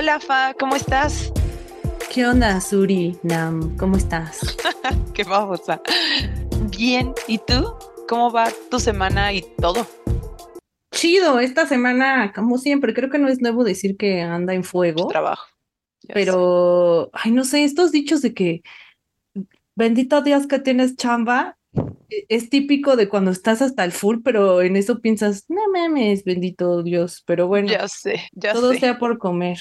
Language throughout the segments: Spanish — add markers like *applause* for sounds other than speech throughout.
Hola, Fa, ¿cómo estás? ¿Qué onda, Suri Nam? ¿Cómo estás? *laughs* Qué babosa. Bien, ¿y tú? ¿Cómo va tu semana y todo? Chido, esta semana, como siempre, creo que no es nuevo decir que anda en fuego. Trabajo. Pero, ay, no sé, estos dichos de que bendito Dios que tienes chamba, e, es típico de cuando estás hasta el full, pero en eso piensas, no mames, bendito Dios, pero bueno, ya sé, ya todo sea por comer.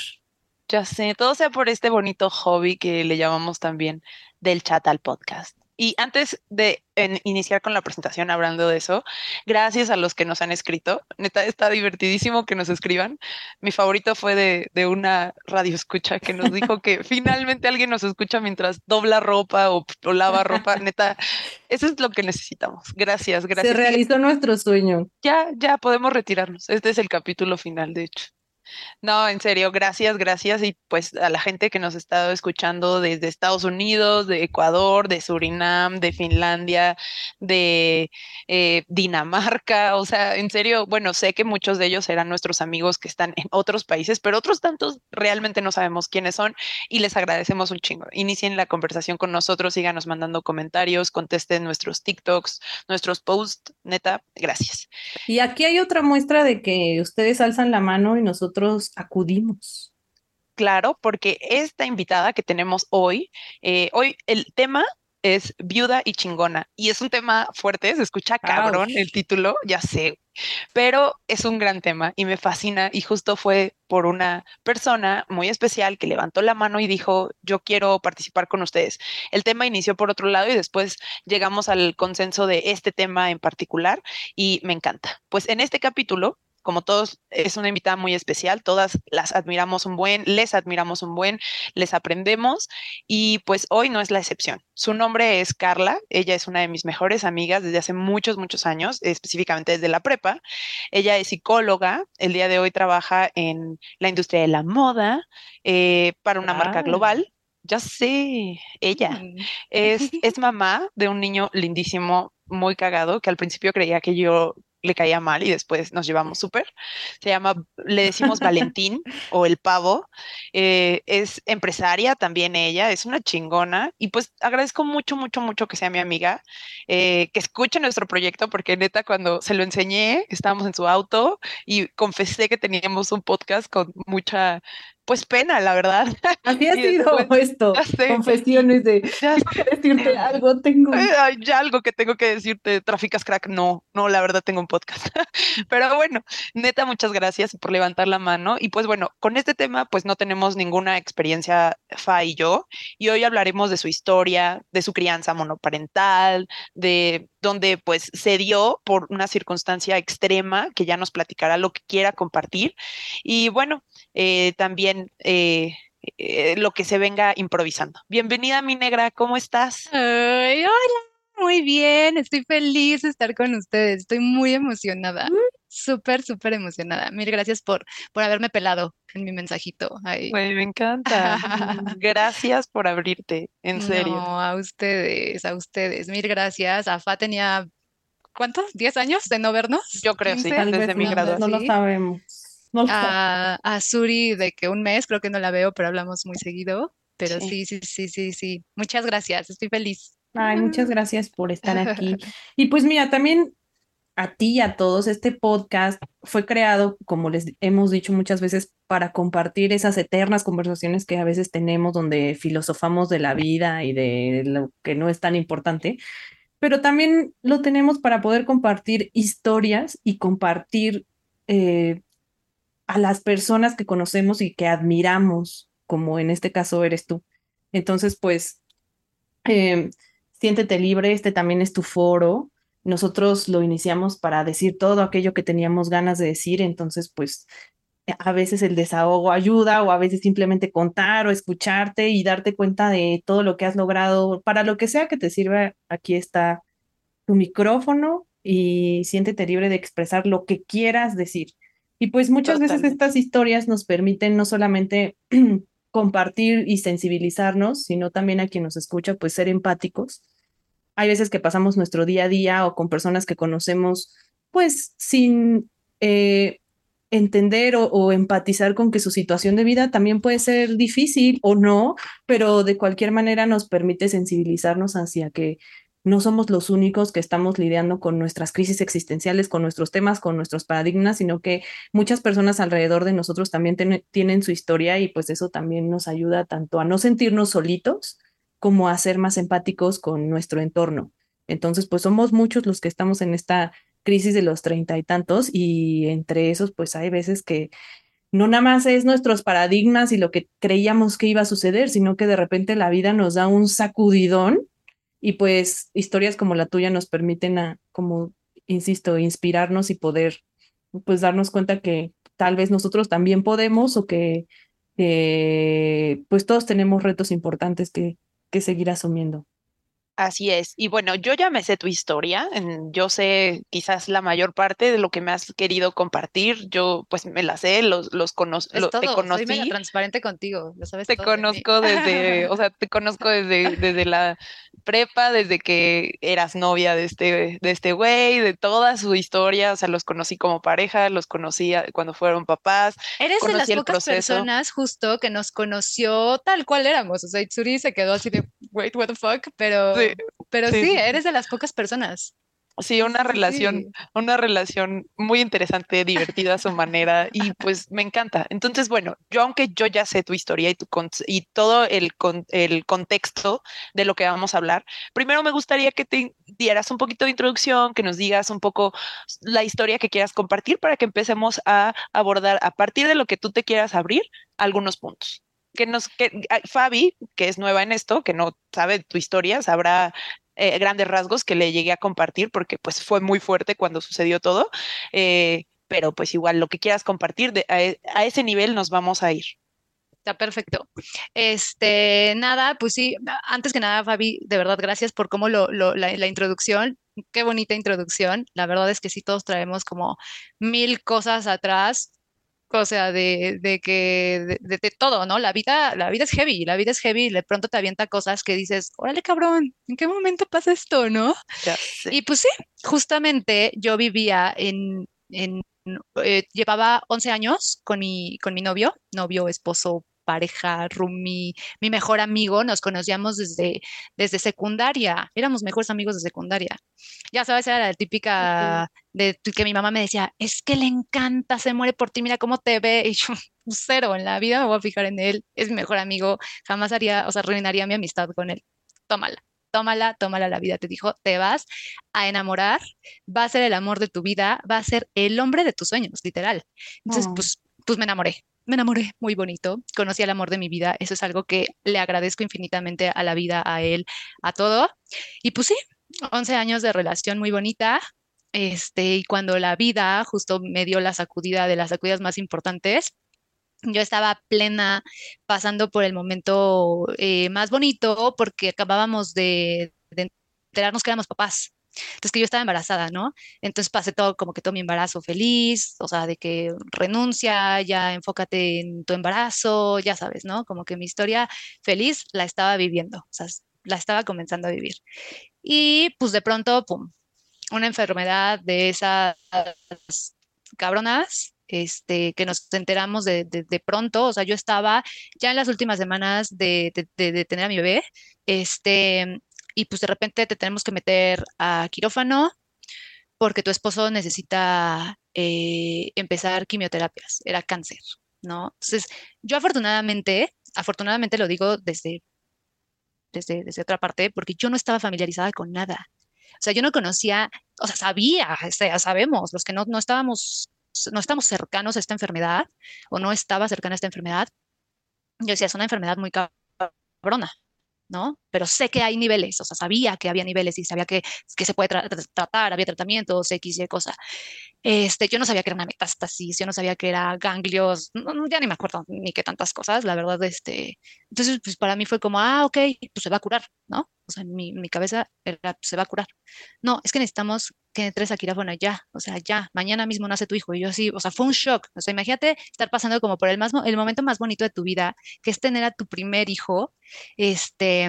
Ya sé, todo sea por este bonito hobby que le llamamos también del chat al podcast. Y antes de iniciar con la presentación hablando de eso, gracias a los que nos han escrito. Neta, está divertidísimo que nos escriban. Mi favorito fue de, de una radio escucha que nos dijo que *laughs* finalmente alguien nos escucha mientras dobla ropa o, o, lava ropa. *laughs* Neta, eso es lo que necesitamos. Gracias, gracias. Se realizó nuestro sueño. Ya, ya podemos retirarnos. Este es el capítulo final, de hecho. No, en serio, gracias, gracias. Y pues a la gente que nos ha estado escuchando desde Estados Unidos, de Ecuador, de Surinam, de Finlandia, de eh, Dinamarca. O sea, en serio, bueno, sé que muchos de ellos eran nuestros amigos que están en otros países, pero otros tantos realmente no sabemos quiénes son y les agradecemos un chingo. Inicien la conversación con nosotros, síganos mandando comentarios, contesten nuestros TikToks, nuestros posts. Neta, gracias. Y aquí hay otra muestra de que ustedes alzan la mano y nosotros acudimos. Claro, porque esta invitada que tenemos hoy, eh, hoy el tema es viuda y chingona y es un tema fuerte, se escucha cabrón el título, ya sé, pero es un gran tema y me fascina y justo fue por una persona muy especial que levantó la mano y dijo, yo quiero participar con ustedes. El tema inició por otro lado y después llegamos al consenso de este tema en particular y me encanta. Pues en este capítulo como todos, es una invitada muy especial, todas las admiramos un buen, les admiramos un buen, les aprendemos y pues hoy no es la excepción. Su nombre es Carla, ella es una de mis mejores amigas desde hace muchos, muchos años, específicamente desde la prepa. Ella es psicóloga, el día de hoy trabaja en la industria de la moda eh, para una marca global. Ya sé, ella es, es mamá de un niño lindísimo, muy cagado, que al principio creía que yo le caía mal y después nos llevamos súper. Se llama, le decimos *laughs* Valentín o el pavo. Eh, es empresaria también ella, es una chingona y pues agradezco mucho, mucho, mucho que sea mi amiga, eh, que escuche nuestro proyecto porque neta cuando se lo enseñé estábamos en su auto y confesé que teníamos un podcast con mucha pues pena, la verdad. Así ha *laughs* sido esto, confesiones de decirte algo, tengo. ya algo que tengo que decirte, traficas crack, no, no, la verdad tengo un podcast. *laughs* Pero bueno, neta, muchas gracias por levantar la mano. Y pues bueno, con este tema, pues no tenemos ninguna experiencia, Fa y yo, y hoy hablaremos de su historia, de su crianza monoparental, de donde pues se dio por una circunstancia extrema que ya nos platicará lo que quiera compartir. Y bueno, eh, también eh, eh, lo que se venga improvisando. Bienvenida, mi negra, ¿cómo estás? hola, muy bien, estoy feliz de estar con ustedes, estoy muy emocionada, mm. súper, súper emocionada. Mil gracias por, por haberme pelado en mi mensajito. me encanta. *laughs* gracias por abrirte, en serio. No, a ustedes, a ustedes, mil gracias. AFA tenía, ¿cuántos? ¿10 años de no vernos? Yo creo, sí, desde mi graduación. No lo sabemos a, Suri de que un mes, creo que no la veo, pero hablamos muy seguido. Pero sí. sí, sí, sí, sí, Muchas gracias, estoy feliz. Ay, muchas *laughs* gracias por estar aquí. *laughs* Y pues mira, también a ti y a todos, este podcast fue creado, como les hemos dicho muchas veces, para compartir esas eternas conversaciones que a veces tenemos donde filosofamos de la vida y de lo que no es tan importante, pero también lo tenemos para poder compartir historias y compartir eh, a las personas que conocemos y que admiramos, como en este caso eres tú. Entonces, pues, em, siéntete libre, este también es tu foro. Nosotros lo iniciamos para decir todo aquello que teníamos ganas de decir, entonces, pues, a veces el desahogo ayuda o a veces simplemente contar o escucharte y darte cuenta de todo lo que has logrado. Para lo que sea que te sirva, aquí está tu micrófono y siéntete libre de expresar lo que quieras decir. Y pues muchas veces estas historias nos permiten no solamente *clears throat* compartir y sensibilizarnos, sino también a quien nos escucha, pues ser empáticos. Hay veces que pasamos nuestro día a día o con personas que conocemos, pues sin, eh, entender o, empatizar con que su situación de vida también puede ser difícil o no, pero de cualquier manera nos permite sensibilizarnos hacia que no somos los únicos que estamos lidiando con nuestras crisis existenciales, con nuestros temas, con nuestros paradigmas, sino que muchas personas alrededor de nosotros también tienen su historia y pues eso también nos ayuda tanto a no sentirnos solitos como a ser más empáticos con nuestro entorno. Entonces, pues somos muchos los que estamos en esta crisis de los treinta y tantos y entre esos pues hay veces que no nada más es nuestros paradigmas y lo que creíamos que iba a suceder, sino que de repente la vida nos da un sacudidón y pues historias como la tuya nos permiten a, como insisto, inspirarnos y poder pues darnos cuenta que tal vez nosotros también podemos o que pues todos tenemos retos importantes que, que seguir asumiendo. Así es. Y bueno, yo ya me sé tu historia. Yo sé quizás la mayor parte de lo que me has querido compartir. Yo pues me la sé, los, los conozco, te conocí. Soy transparente contigo, lo sabes. Te conozco desde, o sea, te conozco desde, desde la prepa, desde que eras novia de este, de este güey, de toda su historia. O sea, los conocí como pareja, los conocí cuando fueron papás. Eres de las pocas personas justo que nos conoció tal cual éramos. O sea, Itsuri se quedó así de, wait, what the fuck, pero pero sí, eres de las pocas personas. Sí, una relación, una relación muy interesante, divertida a su manera y pues me encanta. Entonces, bueno, yo aunque yo ya sé tu historia y, tu y todo el, el contexto de lo que vamos a hablar, primero me gustaría que te dieras un poquito de introducción, que nos digas un poco la historia que quieras compartir para que empecemos a abordar a partir de lo que tú te quieras abrir algunos puntos que nos, que Fabi, que es nueva en esto, que no sabe tu historia, sabrá eh, grandes rasgos que le llegué a compartir porque pues fue muy fuerte cuando sucedió todo, eh, pero pues igual lo que quieras compartir, e, a, ese nivel nos vamos a ir. Está perfecto. Este, nada, pues sí, antes que nada, Fabi, de verdad, gracias por cómo lo, la, la, introducción. Qué bonita introducción. La verdad es que sí, todos traemos como mil cosas atrás o sea, de, de que, de, de, todo, ¿no? La vida, la vida es heavy, la vida es heavy y de pronto te avienta cosas que dices, órale cabrón, ¿en qué momento pasa esto, no? Y pues sí, justamente yo vivía en, en eh, llevaba 11 años con mi, con mi novio, novio, esposo, pareja, roomie, mi mejor amigo, nos conocíamos desde, desde secundaria, éramos mejores amigos de secundaria. Ya sabes, era la típica de que mi mamá me decía, es que le encanta, se muere por ti, mira cómo te ve, y yo, *laughs* cero, en la vida me voy a fijar en él, es mi mejor amigo, jamás haría, o sea, arruinaría mi amistad con él. Tómala tómala, tómala la vida, te dijo, te vas a enamorar, va a ser el amor de tu vida, va a ser el hombre de tus sueños, literal. Entonces, pues, pues me enamoré, me enamoré muy bonito, conocí al amor de mi vida, eso es algo que le agradezco infinitamente a la vida, a él, a todo. Y pues sí, 11 años de relación muy bonita, este, y cuando la vida justo me dio la sacudida de las sacudidas más importantes, yo estaba plena, pasando por el momento eh, más bonito, porque acabábamos de, de enterarnos que éramos papás. Entonces que yo estaba embarazada, ¿no? Entonces pasé todo como que todo mi embarazo feliz, o sea, de que renuncia, ya enfócate en tu embarazo, ya sabes, ¿no? Como que mi historia feliz la estaba viviendo, o sea, la estaba comenzando a vivir. Y pues de pronto, pum, una enfermedad de esas cabronas, este, que nos enteramos de, de, pronto, o sea, yo estaba ya en las últimas semanas de, de, tener a mi bebé, este, y pues de repente te tenemos que meter a quirófano porque tu esposo necesita eh, empezar quimioterapias, era cáncer, ¿no? Entonces, yo afortunadamente, afortunadamente lo digo desde, desde, desde otra parte, porque yo no estaba familiarizada con nada. O sea, yo no conocía, o sea, sabía, o sea, sabemos, los que no, no estábamos, no estamos cercanos a esta enfermedad, o no estaba cercana a esta enfermedad, yo decía, es una enfermedad muy cabrona, ¿no? Pero sé que hay niveles, o sea, sabía que había niveles y sabía que, que se puede tratar, había tratamientos, X y cosa. Este, yo no sabía que era una metástasis, yo no sabía que era ganglios, ya ni me acuerdo ni qué tantas cosas, la verdad, este, entonces, pues para mí fue como, ah, ok, pues se va a curar, ¿no? O sea, mi, mi cabeza era, se va a curar. No, es que necesitamos que entres a quirófano ya, o sea, ya, mañana mismo nace tu hijo. Y yo así, o sea, fue un shock. O sea, imagínate estar pasando como por el, más, el momento más bonito de tu vida, que es tener a tu primer hijo, este,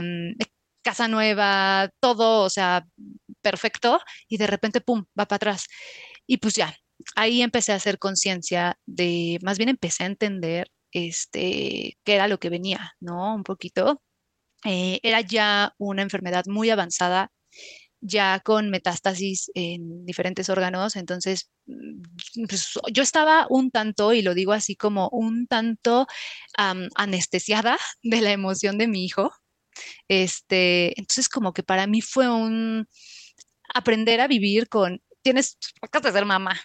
casa nueva, todo, o sea, perfecto, y de repente, pum, va para atrás. Y pues ya, ahí empecé a hacer conciencia de, más bien empecé a entender este, qué era lo que venía, ¿no? Un poquito. Eh, era ya una enfermedad muy avanzada, ya con metástasis en diferentes órganos, entonces mm, *laughs* pues, yo estaba un tanto, y lo digo así como un tanto anestesiada *laughs* de la emoción de mi hijo. Este, entonces como que para mí fue un aprender a vivir con, tienes, acabas de ser mamá,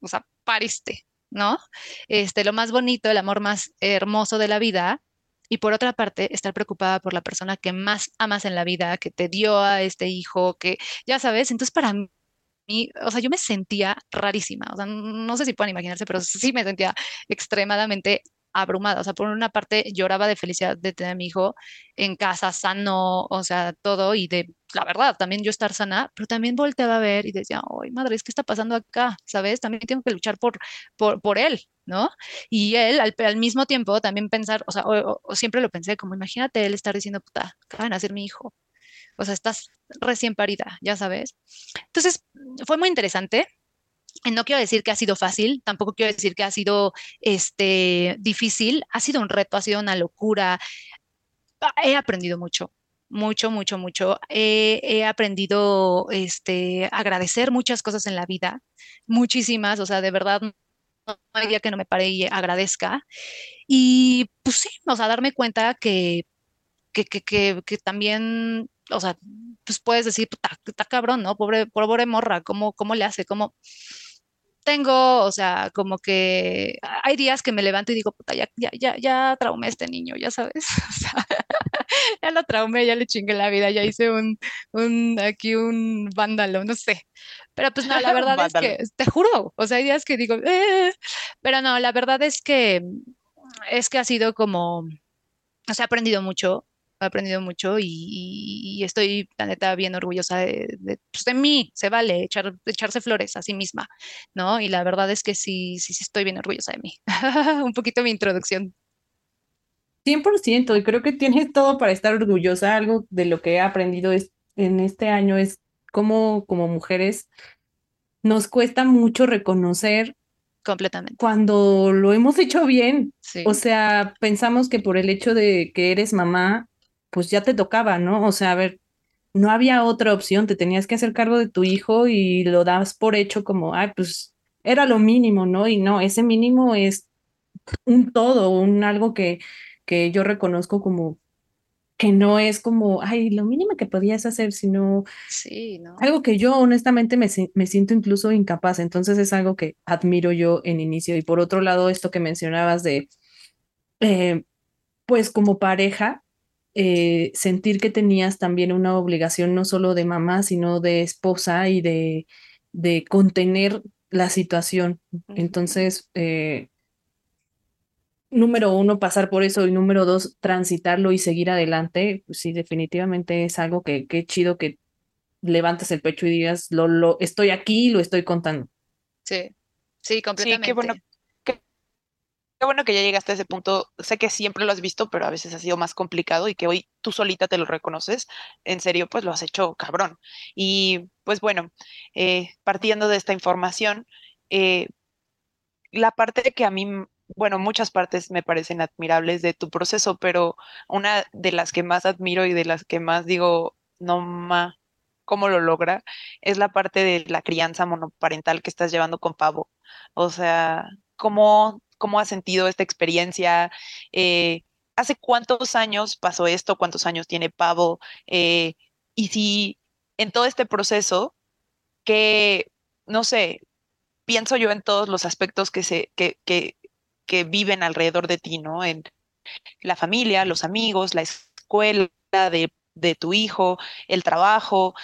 o sea, pariste, ¿no? Este, lo más bonito, el amor más hermoso de la vida, y por otra parte, estar preocupada por la persona que más amas en la vida, que te dio a este hijo, que ya sabes, entonces para mí, o sea, yo me sentía rarísima, o sea, no sé si pueden imaginarse, pero sí me sentía extremadamente abrumada. O sea, por una parte lloraba de felicidad de tener a mi hijo en casa, sano, o sea, todo, y de la verdad, también yo estar sana, pero también volteaba a ver y decía, ay, madre, ¿qué está pasando acá? ¿Sabes? También tengo que luchar por, por, por él, ¿no? Y él, al, mismo tiempo, también pensar, o sea, o, siempre lo pensé como, imagínate él estar diciendo, puta, acaba de nacer mi hijo. O sea, estás recién parida, ya sabes. Entonces, fue muy interesante no quiero decir que ha sido fácil, tampoco quiero decir que ha sido este, difícil, ha sido un reto, ha sido una locura. He aprendido mucho, mucho, mucho, mucho. he aprendido este, agradecer muchas cosas en la vida, muchísimas, o sea, de verdad no hay día que no me pare y agradezca. Y pues sí, o sea, darme cuenta que también, o sea, pues puedes decir, está cabrón, ¿no? Pobre, pobre morra, ¿cómo, cómo le hace? ¿Cómo, tengo, o sea, como que hay días que me levanto y digo, puta, ya, ya, ya, ya traumé a este niño, ya sabes, *laughs* o sea, ya lo traumé, ya le chingué la vida, ya hice un, un, aquí un vándalo, no sé. Pero pues no, la *laughs* verdad es que, te juro, o sea, hay días que digo, eh", pero no, la verdad es que, es que ha sido como, o sea, he aprendido mucho, he aprendido mucho y, estoy, la neta, bien orgullosa de, pues, de, mí, se vale echar, echarse flores a sí misma, ¿no? Y la verdad es que sí, sí, sí estoy bien orgullosa de mí. *laughs* Un poquito mi introducción. 100%, y creo que tienes todo para estar orgullosa. Algo de lo que he aprendido es, en este año es cómo como mujeres nos cuesta mucho reconocer completamente. Cuando lo hemos hecho bien. O sea, pensamos que por el hecho de que eres mamá, pues ya te tocaba, ¿no? O sea, a ver, no había otra opción, te tenías que hacer cargo de tu hijo y lo das por hecho como, ay, pues era lo mínimo, ¿no? Y no, ese mínimo es un todo, un algo que, que yo reconozco como que no es como, ay, lo mínimo que podías hacer, sino sí, ¿no? algo que yo honestamente me, me, siento incluso incapaz. Entonces es algo que admiro yo en inicio. Y por otro lado, esto que mencionabas de, eh, pues como pareja, eh, sentir que tenías también una obligación no solo de mamá, sino de esposa y de, de contener la situación. Entonces, eh, número uno, pasar por eso y número dos, transitarlo y seguir adelante, pues sí, definitivamente es algo que, qué chido que levantes el pecho y digas, lo, lo, estoy aquí, lo estoy contando. Sí, sí, completamente. Sí, qué bueno Qué bueno que ya llegaste a ese punto. Sé que siempre lo has visto, pero a veces ha sido más complicado y que hoy tú solita te lo reconoces. En serio, pues lo has hecho cabrón. Y pues bueno, eh, partiendo de esta información, eh, la parte que a mí, bueno, muchas partes me parecen admirables de tu proceso, pero una de las que más admiro y de las que más digo, no ma, cómo lo logra, es la parte de la crianza monoparental que estás llevando con Pavo. O sea, cómo cómo has sentido esta experiencia. Eh, ¿Hace cuántos años pasó esto? ¿Cuántos años tiene Pavo? Eh, y si en todo este proceso, que, no sé, pienso yo en todos los aspectos que, se, que, que, que viven alrededor de ti, ¿no? En la familia, los amigos, la escuela de, de tu hijo, el trabajo.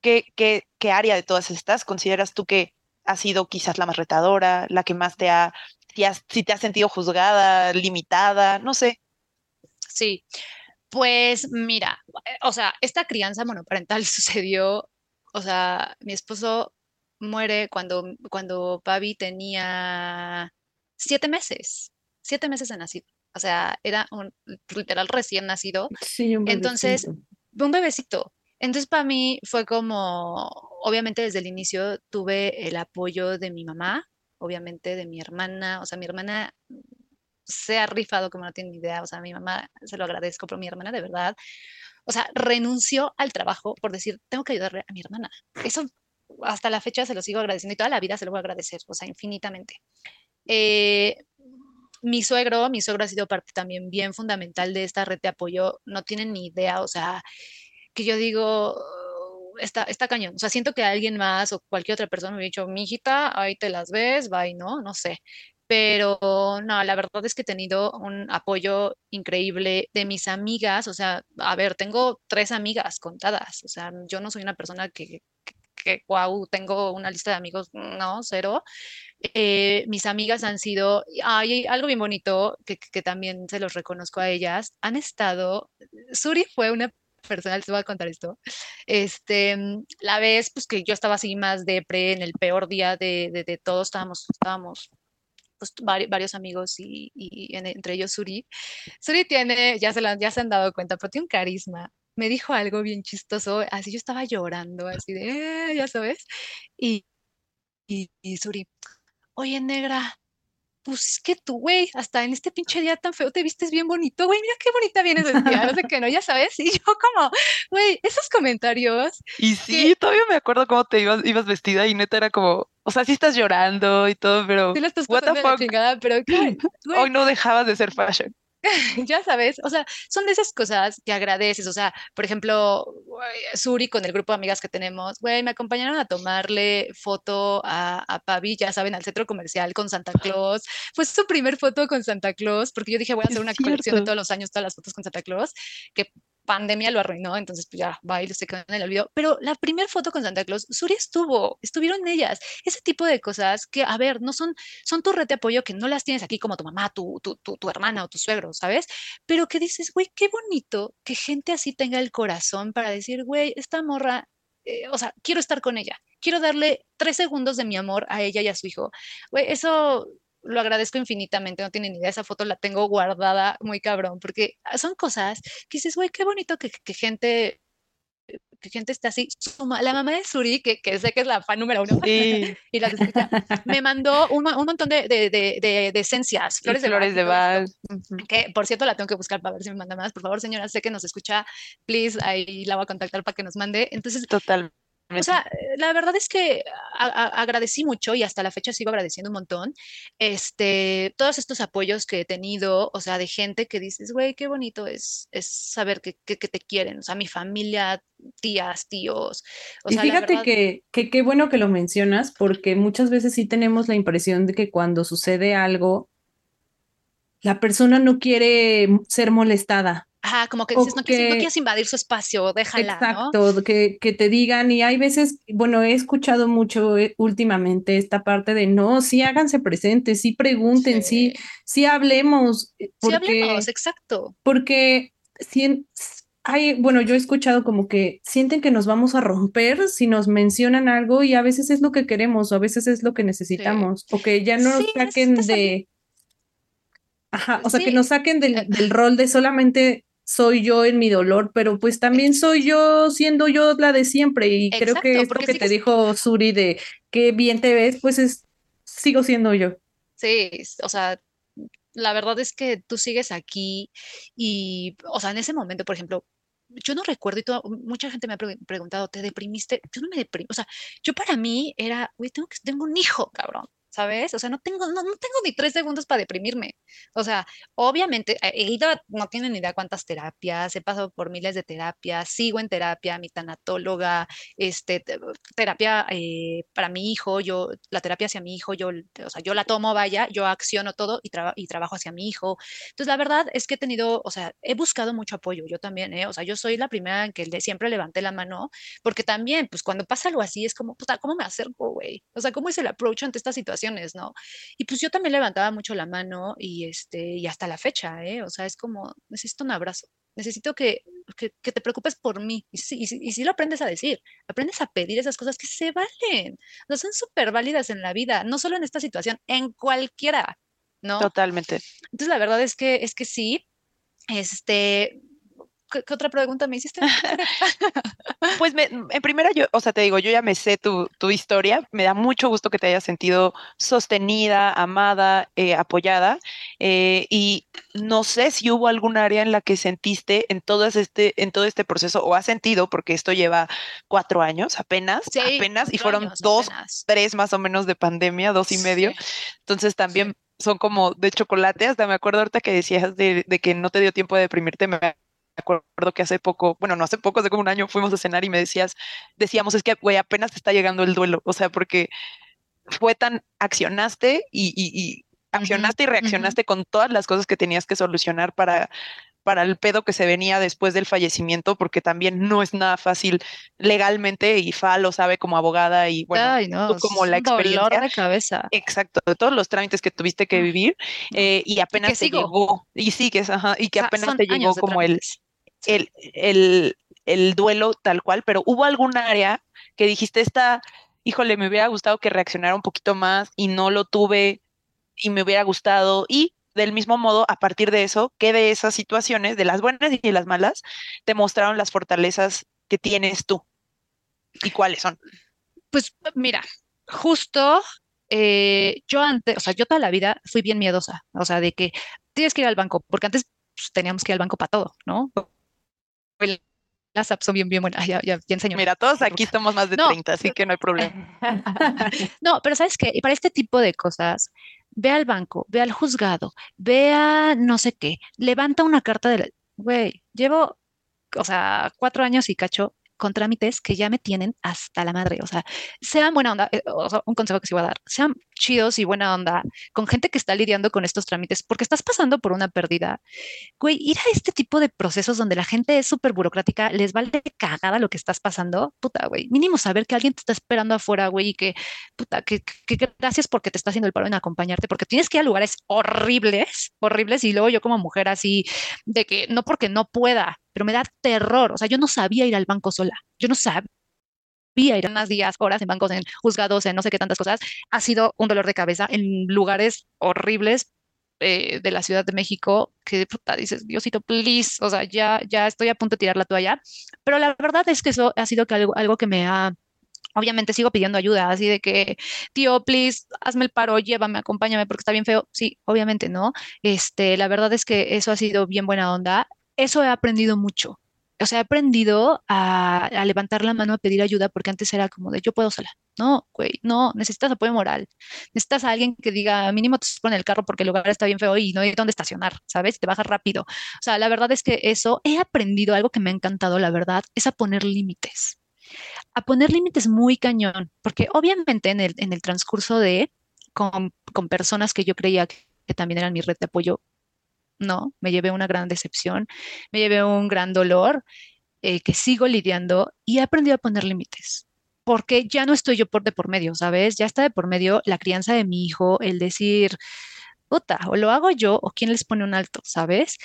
¿Qué, qué, ¿Qué área de todas estas consideras tú que ha sido quizás la más retadora, la que más te ha si, te has sentido juzgada, limitada, no sé. Sí, pues mira, o sea, esta crianza monoparental *laughs* sucedió, o sea, mi esposo muere cuando, cuando tenía siete meses, siete meses de nacido. O sea, era un literal recién nacido. Sí, un Entonces, un bebecito. Entonces, para mí fue como, obviamente desde el inicio tuve el apoyo de mi mamá, obviamente de mi hermana, o sea, mi hermana se ha rifado como no tiene ni idea, o sea, mi mamá se lo agradezco, pero mi hermana de verdad, o sea, renunció al trabajo por decir, tengo que ayudarle a mi hermana. Eso hasta la fecha se lo sigo agradeciendo y toda la vida se lo voy a agradecer, o sea, infinitamente. Eh, mi suegro, mi suegro ha sido parte también bien fundamental de esta red de apoyo, no tienen ni idea, o sea, que yo digo, está, está cañón, o sea, siento que alguien más o cualquier otra persona me hubiera dicho, mi ahí te las ves, bye, ¿no? No sé, pero no, la verdad es que he tenido un apoyo increíble de mis amigas, o sea, a ver, tengo tres amigas contadas, o sea, yo no soy una persona que, que, wow, tengo una lista de amigos, no, cero. Eh, mis amigas han sido, hay algo bien bonito que, que, también se los reconozco a ellas, han estado, Suri fue una persona, les voy a contar esto, este, la vez pues que yo estaba así más depre en el peor día de, de, de todos, estábamos, estábamos pues, varios amigos y, y, entre ellos Suri. Suri tiene, ya se, la, ya se han dado cuenta, pero tiene un carisma. Me dijo algo bien chistoso, así yo estaba llorando, así de, eh, ya sabes. Y, y, y Suri, oye, negra, pues que tú, güey, hasta en este pinche día tan feo te vistes bien bonito, güey, mira qué bonita vienes vestida, no sé qué, ¿no? Ya sabes, y yo como, güey, esos comentarios. Y sí, todavía me acuerdo cómo te ibas, ibas vestida y neta era como, o sea, sí estás llorando y todo, pero. Sí, la estás what the fuck? Chingada, pero *laughs* Hoy no dejabas de ser fashion. *laughs* ya sabes, o sea, son de esas cosas que agradeces, o sea, por ejemplo, Suri con el grupo de amigas que tenemos, güey, me acompañaron a tomarle foto a, a Pavi, ya saben, al centro comercial con Santa Claus, fue su primer foto con Santa Claus, porque yo dije, voy a hacer una colección de todos los años, todas las fotos con Santa Claus, que pandemia lo arruinó, entonces pues ya, va y se quedó en el olvido. Pero la primera foto con Santa Claus, Suri estuvo, estuvieron ellas. Ese tipo de cosas que, a ver, no son, son tu red de apoyo que no las tienes aquí como tu mamá, tu, tu, tu, tu hermana o tu suegro, ¿sabes? Pero que dices, güey, qué bonito que gente así tenga el corazón para decir, güey, esta morra, eh, o sea, quiero estar con ella, quiero darle tres segundos de mi amor a ella y a su hijo. Güey, eso lo agradezco infinitamente, no tienen idea, esa foto la tengo guardada muy cabrón, porque son cosas que dices, güey, qué bonito que, que gente que gente esté así. La mamá de Suri, que, que sé que es la fan número uno, sí. *laughs* y la me mandó un, un montón de, de, de, de, esencias, flores, de flores de bar. Que por cierto la tengo que buscar para ver si me manda más. Por favor, señora, sé que nos escucha, please, ahí la voy a contactar para que nos mande. Entonces, total. O sea, la verdad es que agradecí mucho y hasta la fecha sigo agradeciendo un montón este, todos estos apoyos que he tenido, o sea, de gente que dices, güey, qué bonito es, es saber que, que, te quieren, o sea, mi familia, tías, tíos. O y fíjate que qué bueno que lo mencionas, porque muchas veces sí tenemos la impresión de que cuando sucede algo, la persona no quiere ser molestada Ajá, como que dices, no, que, no, quieres invadir su espacio, déjala. Exacto, que, que, te digan, y hay veces, bueno, he escuchado mucho eh, últimamente esta parte de no, sí háganse presentes, sí pregunten, sí, sí, hablemos. Porque, sí hablemos, exacto. Porque si, hay, bueno, yo he escuchado como que sienten que nos vamos a romper si nos mencionan algo y a veces es lo que queremos o a veces es lo que necesitamos, o que ya no nos saquen de... Ajá, o sea, que nos saquen del, eh, del, rol de solamente soy yo en mi dolor, pero pues también soy yo siendo yo la de siempre. Y creo que esto que te dijo Suri de qué bien te ves, pues es, sigo siendo yo. Sí, o sea, la verdad es que tú sigues aquí y, o sea, en ese momento, por ejemplo, yo no recuerdo y todo, mucha gente me ha preguntado, ¿te deprimiste? Yo no me deprimí, o sea, yo para mí era, güey, tengo, que, tengo un hijo, cabrón. ¿Sabes? O sea, no tengo, no, no, tengo ni tres segundos para deprimirme. O sea, obviamente, he ido, no tienen ni idea cuántas terapias, he pasado por miles de terapias, sigo en terapia, mi tanatóloga, este, terapia eh, para mi hijo, yo, la terapia hacia mi hijo, yo, o sea, yo la tomo, vaya, yo acciono todo y, y trabajo hacia mi hijo. Entonces, la verdad es que he tenido, o sea, he buscado mucho apoyo, yo también, ¿eh? O sea, yo soy la primera en que de siempre levanté la mano, porque también, pues cuando pasa algo así, es como, puta, ¿cómo me acerco, güey? O sea, ¿cómo es el approach ante esta situación? ¿No? Y pues yo también levantaba mucho la mano y, este, y hasta la fecha, ¿eh? O sea, es como, necesito un abrazo, necesito que, que, te preocupes por mí. Y si, y, si, lo aprendes a decir, aprendes a pedir esas cosas que se valen, o sea, son súper válidas en la vida, no solo en esta situación, en cualquiera, ¿no? Totalmente. Entonces, la verdad es que, es que sí, este, ¿Qué, otra pregunta me hiciste? *laughs* pues en primera yo, o sea, te digo, yo ya me sé tu, tu, historia, me da mucho gusto que te hayas sentido sostenida, amada, eh, apoyada, eh, y no sé si hubo algún área en la que sentiste en todo este, en todo este proceso, o has sentido, porque esto lleva cuatro años apenas, apenas, y fueron dos, tres más o menos de pandemia, dos y medio, entonces también... Son como de chocolate, hasta me acuerdo ahorita que decías de, de que no te dio tiempo de deprimirte, me acuerdo que hace poco, bueno, no hace poco, hace como un año fuimos a cenar y me decías, decíamos, es que, güey, apenas te está llegando el duelo, o sea, porque fue tan, accionaste y, accionaste y reaccionaste con todas las cosas que tenías que solucionar para, para el pedo que se venía después del fallecimiento, porque también no es nada fácil legalmente y Fa lo sabe como abogada y bueno, como la experiencia. Dolor de cabeza. Exacto, de todos los trámites que tuviste que vivir eh, y apenas te llegó y sigues, ajá, y que apenas te llegó como el, el, el, el duelo tal cual, pero hubo algún área que dijiste, esta, híjole, me hubiera gustado que reaccionara un poquito más y no lo tuve y me hubiera gustado. Y del mismo modo, a partir de eso, ¿qué de esas situaciones, de las buenas y las malas, te mostraron las fortalezas que tienes tú? ¿Y cuáles son? Pues mira, justo eh, yo antes, o sea, yo toda la vida fui bien miedosa, o sea, de que tienes que ir al banco, porque antes pues, teníamos que ir al banco para todo, ¿no? Las apps son bien, bien buenas. Ya, ya, enseño. Mira, todos aquí estamos más de 30, así que no hay problema. *laughs* no, pero ¿sabes qué? Para este tipo de cosas, ve al banco, ve al juzgado, ve a no sé qué, levanta una carta de... Güey, llevo, o sea, cuatro años y cacho con trámites que ya me tienen hasta la madre. O sea, sean buena onda, eh, o sea, un consejo que se iba a dar, sean chidos y buena onda con gente que está lidiando con estos trámites, porque estás pasando por una pérdida. Güey, ir a este tipo de procesos donde la gente es súper burocrática, les vale cagada lo que estás pasando, puta, güey. Mínimo saber que alguien te está esperando afuera, güey, y que, puta, que, que, gracias porque te está haciendo el paro en acompañarte, porque tienes que ir a lugares horribles, horribles, y luego yo como mujer así, de que no porque no pueda, pero me da terror. O sea, yo no sabía ir al banco sola. Yo no sabía ir unas días, horas en bancos, en juzgados, en no sé qué tantas cosas. Ha sido un dolor de cabeza en lugares horribles eh, de la Ciudad de México que puta, dices, Diosito, please, o sea, ya, ya estoy a punto de tirar la toalla. Pero la verdad es que eso ha sido que algo, algo que me ha Obviamente sigo pidiendo ayuda, así de que, tío, please, hazme el paro, llévame, acompáñame porque está bien feo. Sí, obviamente, ¿no? Este, la verdad es que eso ha sido bien buena onda eso he aprendido mucho. O sea, he aprendido a, levantar la mano a pedir ayuda porque antes era como de yo puedo sola. No, güey, no, necesitas apoyo moral. Necesitas a alguien que diga, mínimo te pone el carro porque el lugar está bien feo y no hay dónde estacionar, ¿sabes? Te bajas rápido. O sea, la verdad es que eso he aprendido, algo que me ha encantado, la verdad, es a poner límites. A poner límites muy cañón, porque obviamente en el, transcurso de, con personas que yo creía que también eran mi red de apoyo, no, me llevé una gran decepción, me llevé un gran dolor eh, que sigo lidiando y he aprendido a poner límites. Porque ya no estoy yo por de por medio, ¿sabes? Ya está de por medio la crianza de mi hijo, el decir, puta, o lo hago yo o quién les pone un alto, ¿sabes?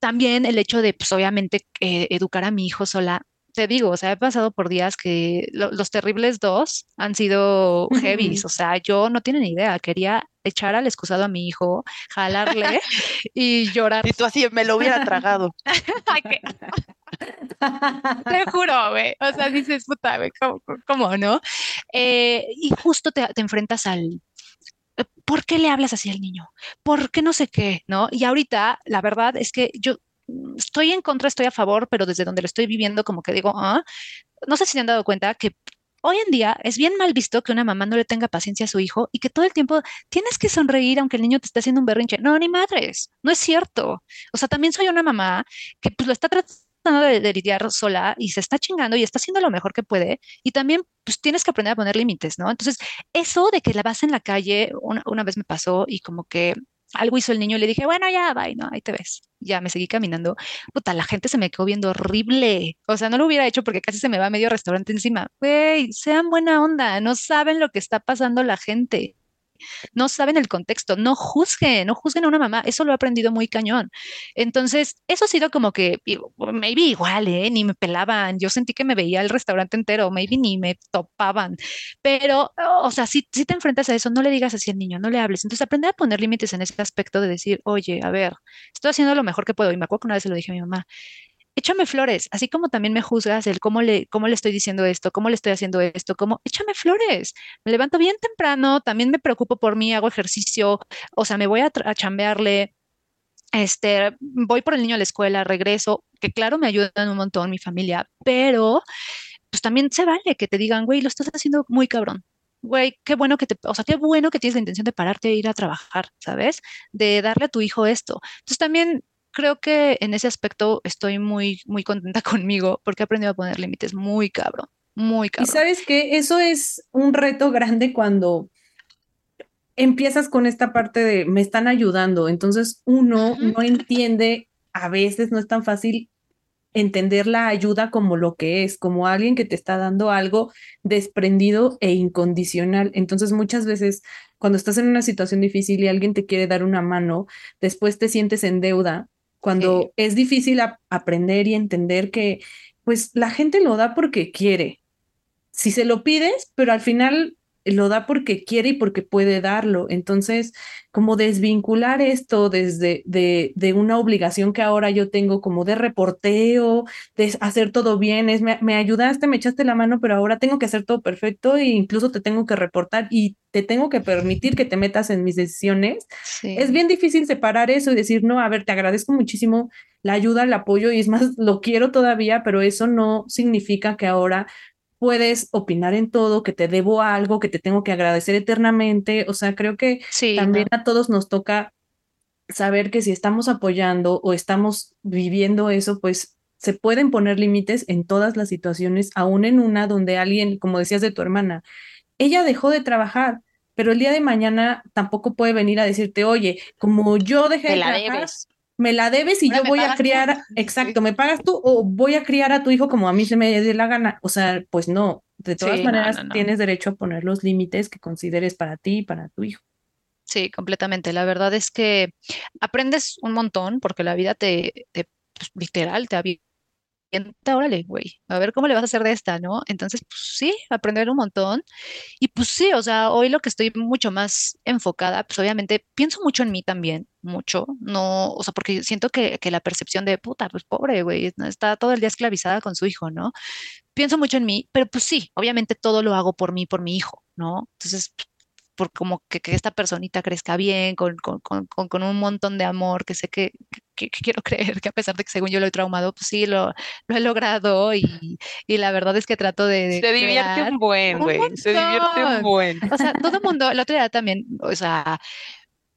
También el hecho de, pues obviamente, eh, educar a mi hijo sola te digo, o sea, he pasado por días que los terribles dos han sido heavies, o sea, yo no tienen ni idea, quería echar al excusado a mi hijo, jalarle *laughs* y llorar. Y tú así me lo hubiera tragado. *laughs* *laughs* te juro, güey. O sea, dices, puta, güey, ¿cómo, no? Eh, y justo te, te enfrentas al, ¿por qué le hablas así al niño? ¿Por qué no sé qué? ¿No? Y ahorita, la verdad es que yo estoy en contra, estoy a favor, pero desde donde lo estoy viviendo, como que digo, ah, no sé si se han dado cuenta que hoy en día es bien mal visto que una mamá no le tenga paciencia a su hijo y que todo el tiempo tienes que sonreír aunque el niño te esté haciendo un berrinche. No, ni madres, no es cierto. O sea, también soy una mamá que pues lo está tratando de, lidiar sola y se está chingando y está haciendo lo mejor que puede y también pues tienes que aprender a poner límites, ¿no? Entonces, eso de que la vas en la calle, una, una vez me pasó y como que algo hizo el niño y le dije, bueno, ya, bye, no, ahí te ves. Ya me seguí caminando. Puta, la gente se me quedó viendo horrible. O sea, no lo hubiera hecho porque casi se me va medio restaurante encima. Güey, sean buena onda, no saben lo que está pasando la gente no saben el contexto, no juzguen, no juzguen a una mamá, eso lo he aprendido muy cañón. Entonces, eso ha sido como que, maybe igual, ¿eh? Ni me pelaban, yo sentí que me veía el restaurante entero, maybe ni me topaban, pero, o sea, si, si te enfrentas a eso, no le digas así al niño, no le hables. Entonces, aprender a poner límites en ese aspecto de decir, oye, a ver, estoy haciendo lo mejor que puedo. Y me acuerdo que una vez se lo dije a mi mamá, échame flores, así como también me juzgas el cómo le, cómo le estoy diciendo esto, cómo le estoy haciendo esto, cómo, échame flores. Me levanto bien temprano, también me preocupo por mí, hago ejercicio, o sea, me voy a, a chambearle, este, voy por el niño a la escuela, regreso, que claro, me ayudan un montón mi familia, pero pues también se vale que te digan, güey, lo estás haciendo muy cabrón. Güey, qué bueno que te, o sea, qué bueno que tienes la intención de pararte e ir a trabajar, ¿sabes? De darle a tu hijo esto. Entonces también creo que en ese aspecto estoy muy, muy contenta *laughs* conmigo porque he aprendido a poner límites muy cabrón, muy cabrón. Y sabes que eso es un reto grande cuando empiezas con esta parte de me están ayudando, entonces uno no entiende, a veces no es tan fácil entender la ayuda como lo que es, como alguien que te está dando algo desprendido e incondicional. Entonces muchas veces cuando estás en una situación difícil y alguien te quiere dar una mano, después te sientes en deuda cuando es difícil aprender y entender que pues la gente lo da porque quiere. Si se lo pides, pero al final lo da porque quiere y porque puede darlo. Entonces, como desvincular esto desde de, de, una obligación que ahora yo tengo como de reporteo, de hacer todo bien, es me, me, ayudaste, me echaste la mano, pero ahora tengo que hacer todo perfecto e incluso te tengo que reportar y te tengo que permitir que te metas en mis decisiones. Es bien difícil separar eso y decir, no, a ver, te agradezco muchísimo la ayuda, el apoyo y es más, *laughs* lo quiero todavía, pero eso no significa que ahora puedes opinar en todo, que te debo algo, que te tengo que agradecer eternamente. O sea, creo que también a todos nos toca saber que si estamos apoyando o estamos viviendo eso, pues se pueden poner límites en todas las situaciones, aún en una donde alguien, como decías de tu hermana, ella dejó de trabajar, pero el día de mañana tampoco puede venir a decirte, oye, como yo dejé de trabajar, me la debes y yo voy a criar, exacto, me pagas tú o voy a criar a tu hijo como a mí se me dé la gana. O sea, pues no, de todas maneras tienes derecho a poner los límites que consideres para ti y para tu hijo. Sí, completamente. La verdad es que aprendes un montón porque la vida te, te pues, literal, te órale, güey, a ver cómo le vas a hacer de esta, ¿no? Entonces, pues sí, aprender un montón. Y pues sí, o sea, hoy lo que estoy mucho más enfocada, pues obviamente pienso mucho en mí también, mucho, no, o sea, porque siento que, que la percepción de puta, pues pobre, güey, está todo el día esclavizada con su hijo, ¿no? Pienso mucho en mí, pero pues sí, obviamente todo lo hago por mí, por mi hijo, ¿no? Entonces, por como que, que esta personita crezca bien, con, con, con, con, un montón de amor, que sé que, que, quiero *laughs* creer que a pesar de que según yo lo he traumado, pues sí, lo, lo he logrado y, y, la verdad es que trato de... se divierte un buen, güey, se divierte un buen. O sea, todo el *laughs* mundo, el otro día también, o sea,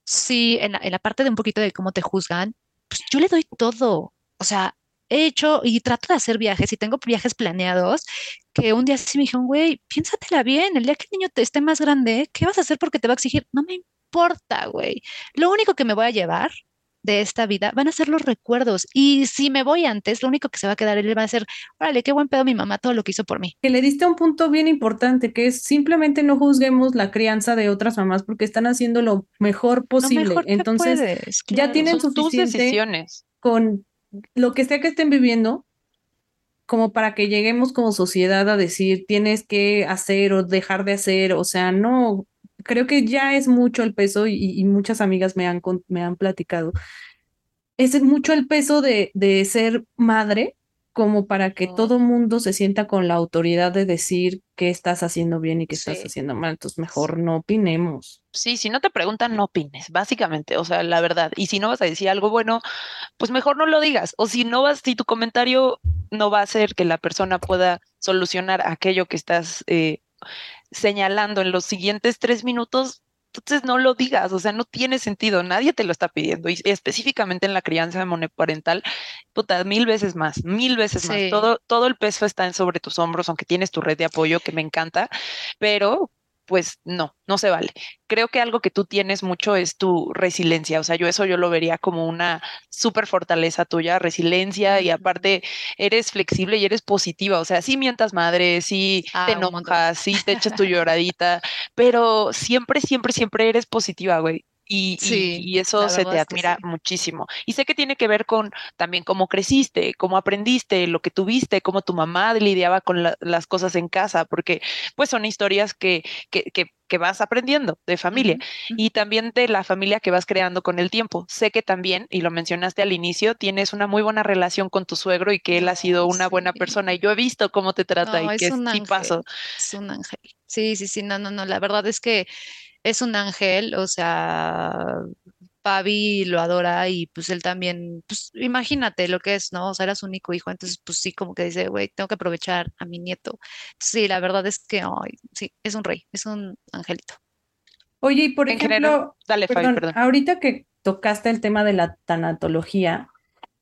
sí, en la, en la parte de un poquito de cómo te juzgan, pues yo le doy todo. O sea, he hecho y trato de hacer viajes y tengo viajes planeados que un día sí me dijeron, güey, piénsatela bien, el día que el niño te esté más grande, ¿qué vas a hacer porque te va a exigir? No me importa, güey. Lo único que me voy a llevar de esta vida van a ser los recuerdos. Y si me voy antes, lo único que se va a quedar él va a ser, órale, qué buen pedo mi mamá, todo lo que hizo por mí. Que le diste un punto bien importante, que es simplemente no juzguemos la crianza de otras mamás porque están haciendo lo mejor posible. Entonces, ya tienen sus decisiones. con lo que sea que estén viviendo, como para que lleguemos como sociedad a decir tienes que hacer o dejar de hacer, o sea, no, creo que ya es mucho el peso y, muchas amigas me han, me han platicado. Es mucho el peso de, de ser madre como para que todo mundo se sienta con la autoridad de decir qué estás haciendo bien y qué estás haciendo mal. Entonces, mejor no opinemos. Sí, si no te preguntan, no opines, básicamente, o sea, la verdad. Y si no vas a decir algo bueno, pues mejor no lo digas. O si no vas, si tu comentario no va a hacer que la persona pueda solucionar aquello que estás eh, señalando en los siguientes tres minutos, entonces no lo digas, o sea, no tiene sentido, nadie te lo está pidiendo. Y específicamente en la crianza monoparental, puta, mil veces más, mil veces más. Todo, todo el peso está sobre tus hombros, aunque tienes tu red de apoyo, que me encanta, pero pues no, no se vale. Creo que algo que tú tienes mucho es tu resiliencia, o sea, yo eso yo lo vería como una súper fortaleza tuya, resiliencia y aparte eres flexible y eres positiva, o sea, sí mientas madre, sí te ah, enojas, sí te echas tu *laughs* lloradita, pero siempre, siempre, siempre eres positiva, güey. Y, y, eso se te admira muchísimo. Y sé que tiene que ver con también cómo creciste, cómo aprendiste, lo que tuviste, cómo tu mamá lidiaba con las cosas en casa, porque pues son historias que, que, que, que vas aprendiendo de familia y también de la familia que vas creando con el tiempo. Sé que también, y lo mencionaste al inicio, tienes una muy buena relación con tu suegro y que él ha sido una buena persona y yo he visto cómo te trata y que es un paso. Es un ángel. Sí, sí, sí, no, no, no, la verdad es que es un ángel, o sea, Pavi lo adora y pues él también, pues imagínate lo que es, ¿no? O sea, era su único hijo, entonces pues sí, como que dice, güey, tengo que aprovechar a mi nieto. Sí, la verdad es que, sí, es un rey, es un angelito. Oye, y por ejemplo, dale, perdón, ahorita que tocaste el tema de la tanatología,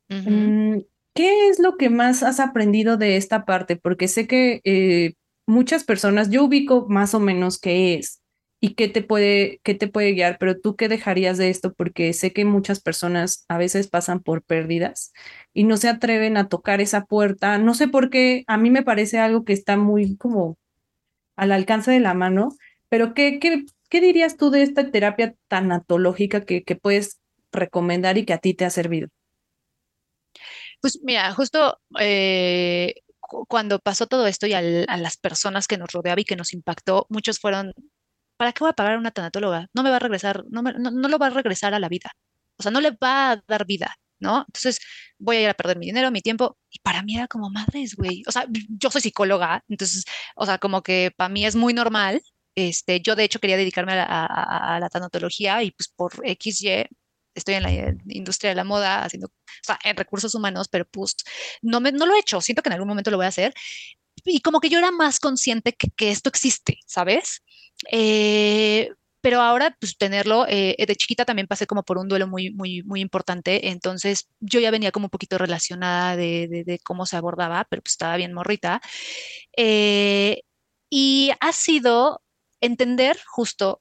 mm, ¿qué es lo que más has aprendido de esta parte? Porque sé que eh, muchas personas, yo ubico más o menos qué es, y qué te puede, qué te puede guiar, pero tú qué dejarías de esto, porque sé que muchas personas a veces pasan por pérdidas y no se atreven a tocar esa puerta. No sé por qué, a mí me parece algo que está muy como al alcance de la mano, pero ¿qué, qué, qué dirías tú de esta terapia tanatológica que, que puedes recomendar y que a ti te ha servido? Pues mira, justo eh, cuando pasó todo esto y a las personas que nos rodeaba y que nos impactó, muchos fueron ¿para qué voy a pagar a una tanatóloga? No me va a regresar, no, no, lo va a regresar a la vida. O sea, no le va a dar vida, ¿no? Entonces voy a ir a perder mi dinero, mi tiempo. Y para mí era como madres, güey. O sea, yo soy psicóloga, entonces, o sea, como que para mí es muy normal. Este, yo de hecho quería dedicarme a la, tanatología y pues por XY estoy en la industria de la moda haciendo, o sea, en recursos humanos, pero pues no, me, no lo he hecho. Siento que en algún momento lo voy a hacer. Y como que yo era más consciente que, que esto existe, ¿sabes? Eh, pero ahora, pues tenerlo, eh, de chiquita también pasé como por un duelo muy, muy, muy importante, entonces yo ya venía como un poquito relacionada de, cómo se abordaba, pero pues estaba bien morrita. Eh, y ha sido entender justo,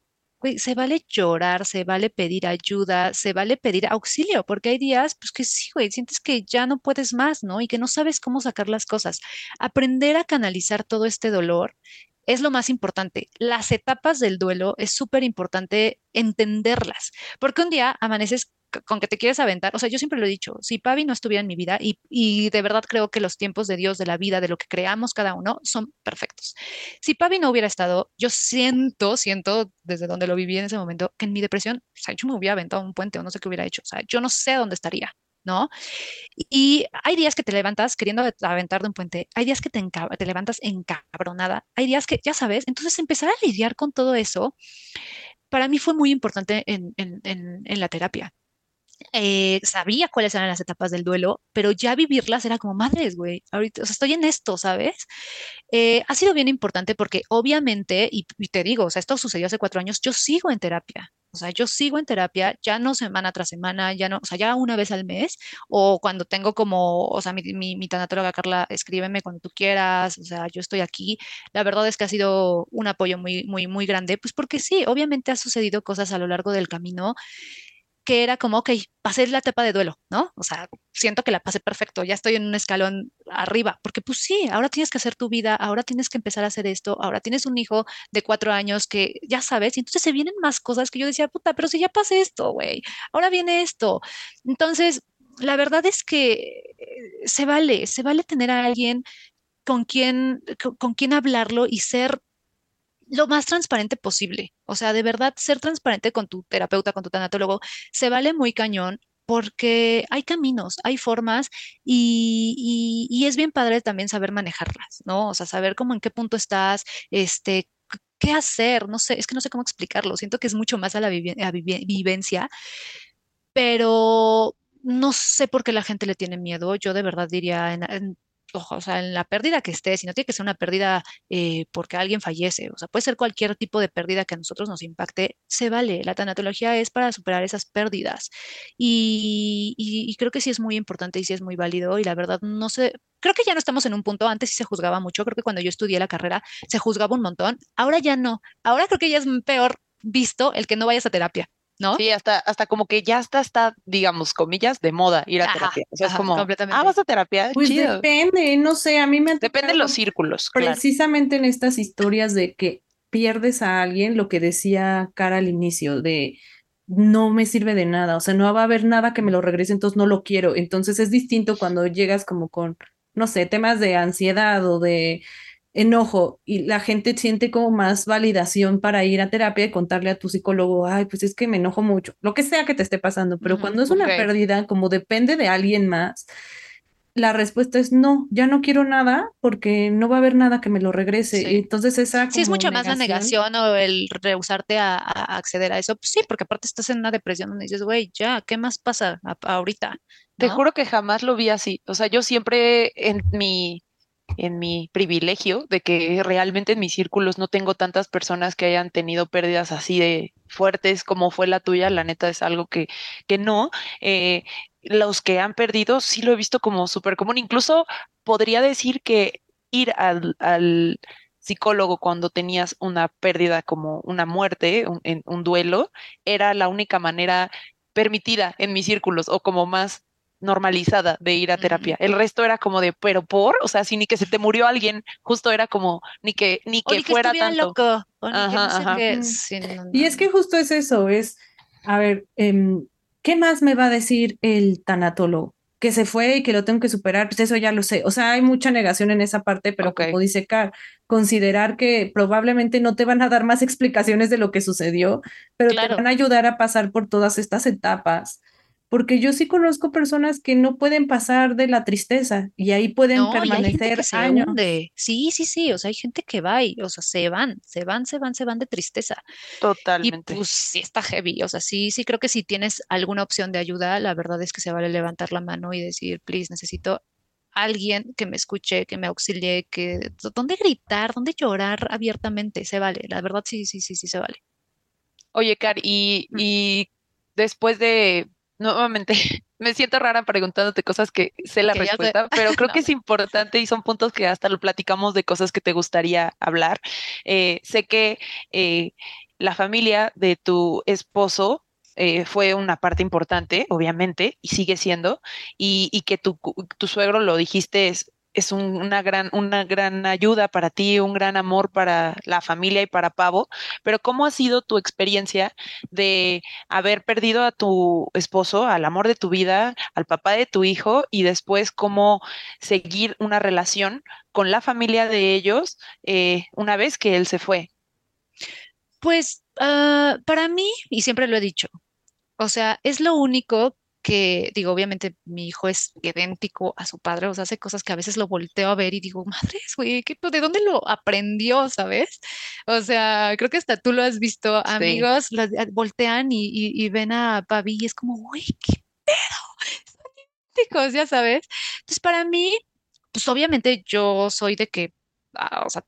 se vale llorar, se vale pedir ayuda, se vale pedir auxilio, porque hay días, pues que sí, güey, sientes que ya no puedes más, ¿no? Y que no sabes cómo sacar las cosas. Aprender a canalizar todo este dolor es lo más importante. Las etapas del duelo es súper importante entenderlas, porque un día amaneces con que te quieres aventar, o sea, yo siempre lo he dicho, si Pavi no estuviera en mi vida y, y, de verdad creo que los tiempos de Dios, de la vida, de lo que creamos cada uno, son perfectos. Si Pavi no hubiera estado, yo siento, siento desde donde lo viví en ese momento, que en mi depresión, o sea, yo me hubiera aventado un puente o no sé qué hubiera hecho, o sea, yo no sé dónde estaría. ¿No? Y hay días que te levantas queriendo aventar de un puente, hay días que te, te levantas encabronada, hay días que, ya sabes, entonces empezar a lidiar con todo eso, para mí fue muy importante en, la terapia. Eh, sabía cuáles eran las etapas del duelo, pero ya vivirlas era como madres, güey. Ahorita, o sea, estoy en esto, ¿sabes? Eh, ha sido bien importante porque obviamente, y, y, te digo, o sea, esto sucedió hace cuatro años, yo sigo en terapia. O sea, yo sigo en terapia, ya no semana tras semana, ya no, o sea, ya una vez al mes, o cuando tengo como, o sea, mi, mi, mi tanatóloga Carla, escríbeme cuando tú quieras, o sea, yo estoy aquí. La verdad es que ha sido un apoyo muy, muy, muy grande, pues porque sí, obviamente ha sucedido cosas a lo largo del camino que era como, ok, pasé la etapa de duelo, ¿no? O sea, siento que la pasé perfecto, ya estoy en un escalón arriba, porque pues sí, ahora tienes que hacer tu vida, ahora tienes que empezar a hacer esto, ahora tienes un hijo de cuatro años que ya sabes, y entonces se vienen más cosas que yo decía, puta, pero si ya pasé esto, güey, ahora viene esto. Entonces, la verdad es que eh, se vale, se vale tener a alguien con quien, con quien hablarlo y ser lo más transparente posible. O sea, de verdad, ser transparente con tu terapeuta, con tu tanatólogo, se vale muy cañón porque hay caminos, hay formas y, es bien padre también saber manejarlas, ¿no? O sea, saber cómo en qué punto estás, este, qué hacer, no sé, es que no sé cómo explicarlo, siento que es mucho más a la vivencia, pero no sé por qué la gente le tiene miedo. Yo de verdad diría, en, o sea, en la pérdida que esté, si no tiene que ser una pérdida eh, porque alguien fallece, o sea, puede ser cualquier tipo de pérdida que a nosotros nos impacte, se vale. La tanatología es para superar esas pérdidas. Y, y, creo que sí es muy importante y sí es muy válido. Y la verdad, no sé, creo que ya no estamos en un punto, antes sí se juzgaba mucho, creo que cuando yo estudié la carrera se juzgaba un montón, ahora ya no. Ahora creo que ya es peor visto el que no vayas a terapia. ¿No? Sí, hasta, hasta como que ya está, está, digamos, comillas, de moda ir a terapia. O sea, es como, ah, vas a terapia, pues depende, no sé, a mí me Depende de los círculos, Precisamente en estas historias de que pierdes a alguien, lo que decía Cara al inicio, de no me sirve de nada, o sea, no va a haber nada que me lo regrese, entonces no lo quiero. Entonces es distinto cuando llegas como con, no sé, temas de ansiedad o de enojo y la gente siente como más validación para ir a terapia y contarle a tu psicólogo, ay, pues es que me enojo mucho, lo que sea que te esté pasando, pero cuando es una pérdida, como depende de alguien más, la respuesta es no, ya no quiero nada porque no va a haber nada que me lo regrese. Entonces esa... Sí, es mucho más la negación o el rehusarte a, acceder a eso. Pues sí, porque aparte estás en una depresión donde dices, güey, ya, ¿qué más pasa ahorita? Te juro que jamás lo vi así. O sea, yo siempre en mi en mi privilegio de que realmente en mis círculos no tengo tantas personas que hayan tenido pérdidas así de fuertes como fue la tuya, la neta es algo que, que no. Eh, los que han perdido sí lo he visto como súper común. Incluso podría decir que ir al, psicólogo cuando tenías una pérdida como una muerte, un, un duelo, era la única manera permitida en mis círculos o como más normalizada de ir a terapia. El resto era como de, pero por, o sea, si ni que se te murió alguien, justo era como ni que ni que, fuera tanto. Loco. Y es que justo es eso, es, a ver, em, ¿qué más me va a decir el tanatólogo? Que se fue y que lo tengo que superar, pues eso ya lo sé. O sea, hay mucha negación en esa parte, pero como dice Car, considerar que probablemente no te van a dar más *laughs* explicaciones de lo que sucedió, pero te van a ayudar a pasar por todas estas etapas porque yo sí conozco personas que no pueden pasar de la tristeza y ahí pueden permanecer años. Sí, sí, sí, o sea, hay gente que va y, o sea, se van, se van, se van, se van de tristeza. Totalmente. Y pues sí está heavy, o sea, sí, sí creo que si tienes alguna opción de ayuda, la verdad es que se vale levantar la mano y decir, please, necesito alguien que me escuche, que me auxilie, que dónde gritar, dónde llorar abiertamente, se vale, la verdad sí, sí, sí, sí se vale. Oye, Car, y, mm. y después de nuevamente *laughs* me siento rara preguntándote cosas que sé la respuesta, pero creo que es *laughs* importante y son puntos que hasta lo platicamos de cosas que te gustaría hablar. Eh, sé que eh, la familia de tu esposo eh, fue una parte importante, obviamente, y sigue siendo, y, y que tu, tu, suegro, lo dijiste, es es una, gran, una gran ayuda para ti, un gran amor para la familia y para Pavo, pero ¿cómo ha sido tu experiencia de haber perdido a tu esposo, al amor de tu vida, al papá de tu hijo y después cómo seguir una relación con la familia de ellos eh, una vez que él se fue? Pues ah, para mí, y siempre lo he dicho, o sea, es lo único que digo, obviamente mi hijo es idéntico a su padre, o sea, hace cosas que a veces lo volteo a ver y digo, madres, güey, ¿de dónde lo aprendió, sabes? O sea, creo que hasta tú lo has visto, amigos, eh, voltean y, ven a Pavi y es como, güey, qué pedo, son idénticos, ya sabes. Entonces, para mí, pues obviamente yo soy de que, ah, o sea,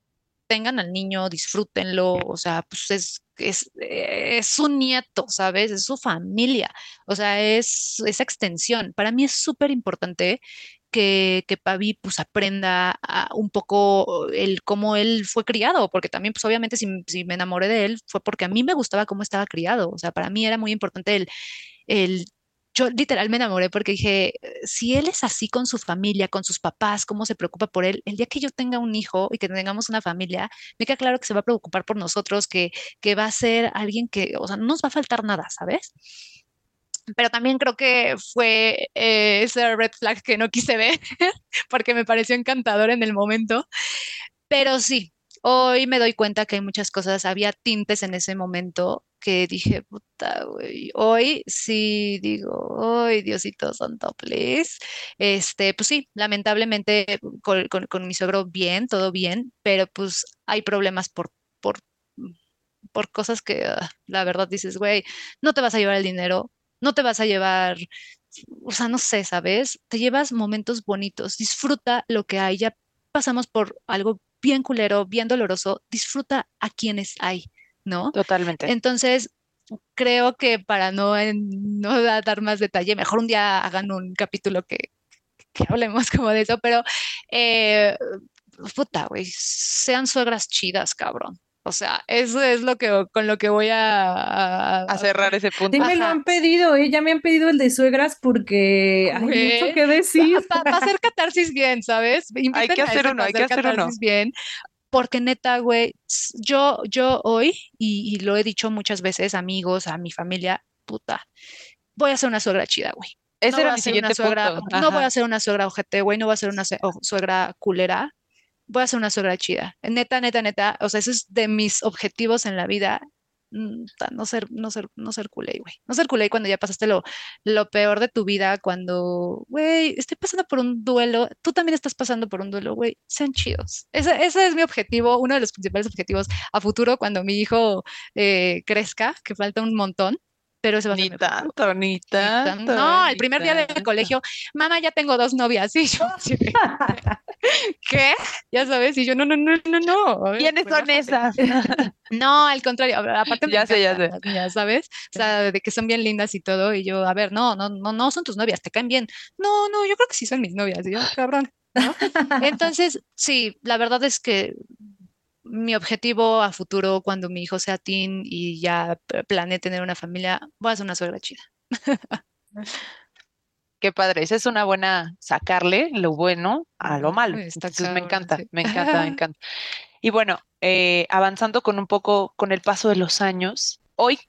tengan al niño, disfrútenlo, o sea, pues es es, es, su nieto, ¿sabes? Es su familia, o sea, es esa extensión. Para mí es súper importante que, que Pavi pues aprenda un poco el cómo él fue criado, porque también pues obviamente si, si, me enamoré de él fue porque a mí me gustaba cómo estaba criado, o sea, para mí era muy importante el, el yo literal me enamoré porque dije, si él es así con su familia, con sus papás, cómo se preocupa por él, el día que yo tenga un hijo y que tengamos una familia, me queda claro que se va a preocupar por nosotros, que, que va a ser alguien que, o sea, no nos va a faltar nada, ¿sabes? Pero también creo que fue eh, ese red flag que no quise ver *laughs* porque me pareció encantador en el momento. Pero sí, hoy me doy cuenta que hay muchas cosas, había tintes en ese momento que dije, puta, güey, hoy sí digo, ay, Diosito santo, please. Este, pues sí, lamentablemente con, mi suegro bien, todo bien, pero pues hay problemas por, por, por cosas que ah, la verdad dices, güey, no te vas a llevar el dinero, no te vas a llevar, o sea, no sé, ¿sabes? Te llevas momentos bonitos, disfruta lo que hay, ya pasamos por algo bien culero, bien doloroso, disfruta a quienes hay. ¿no? Totalmente. Entonces, creo que para no, no dar más detalle, mejor un día hagan un capítulo que, que hablemos como de eso, pero eh, puta, güey, sean suegras chidas, cabrón. O sea, eso es lo que con lo que voy a, a, cerrar ese punto. Sí me lo han pedido, ¿eh? ya me han pedido el de suegras porque hay mucho que decir. Para hacer catarsis bien, ¿sabes? hay que hacer uno, hay que hacer uno. Bien, porque neta, güey, yo, yo hoy, y, lo he dicho muchas veces, amigos, a mi familia, puta, voy a ser una suegra chida, güey. Ese no era mi siguiente suegra, No voy a ser una suegra ojete, güey, no voy a ser una suegra culera. Voy a ser una suegra chida. Neta, neta, neta. O sea, eso es de mis objetivos en la vida. Mm, no ser, no ser, no ser culé, güey. No ser culé cuando ya pasaste lo, lo peor de tu vida, cuando, güey, estoy pasando por un duelo, tú también estás pasando por un duelo, güey, sean chidos. Ese, ese, es mi objetivo, uno de los principales objetivos a futuro cuando mi hijo eh, crezca, que falta un montón pero se va ni tanto, ni tanto. No, el primer día del colegio, mamá, ya tengo dos novias. *laughs* Y yo, *laughs* ¿qué? Ya sabes, y yo, no, no, no, no, no. ¿Quiénes son esas? *laughs* No, al contrario, aparte ya sé, ya sé. Ya sabes, o sea, de que son bien lindas y todo, y yo, a ver, no, no, no, no son tus novias, te caen bien. No, no, yo creo que sí son mis novias, y yo, cabrón. *laughs* Entonces, sí, la verdad es que mi objetivo a futuro, cuando mi hijo sea teen y ya planee tener una familia, voy a ser una suegra chida. *laughs* Qué padre, esa es una buena sacarle lo bueno a lo malo. Entonces me encanta, me encanta, *laughs* me encanta. Y bueno, eh, avanzando con un poco con el paso de los años, hoy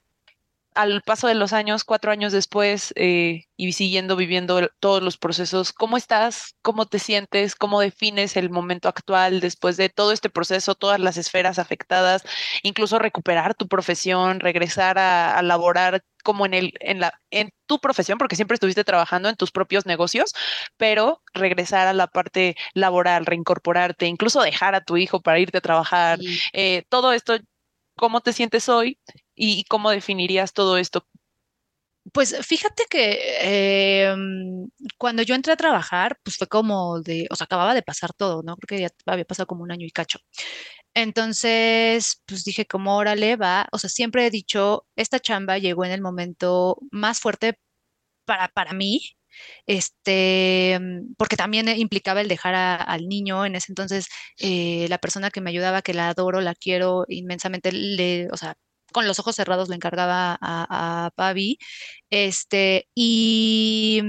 al paso de los años, cuatro años después, eh, y siguiendo viviendo todos los procesos, ¿cómo estás? ¿Cómo te sientes? ¿Cómo defines el momento actual después de todo este proceso, todas las esferas afectadas, incluso recuperar tu profesión, regresar a, laborar como en el, en la, en tu profesión, porque siempre estuviste trabajando en tus propios negocios, pero regresar a la parte laboral, reincorporarte, incluso dejar a tu hijo para irte a trabajar, eh, todo esto ¿Cómo te sientes hoy y cómo definirías todo esto? Pues fíjate que em, cuando yo entré a trabajar, pues fue como de, o sea, acababa de pasar todo, ¿no? Creo que ya había pasado como un año y cacho. Entonces, pues dije, como órale, va, o sea, siempre he dicho, esta chamba llegó en el momento más fuerte para, para mí, este, porque también implicaba el dejar al niño. En ese entonces, eh, la persona que me ayudaba, que la adoro, la quiero inmensamente, le, o sea, con los ojos cerrados le encargaba a, a Pavi. Este, y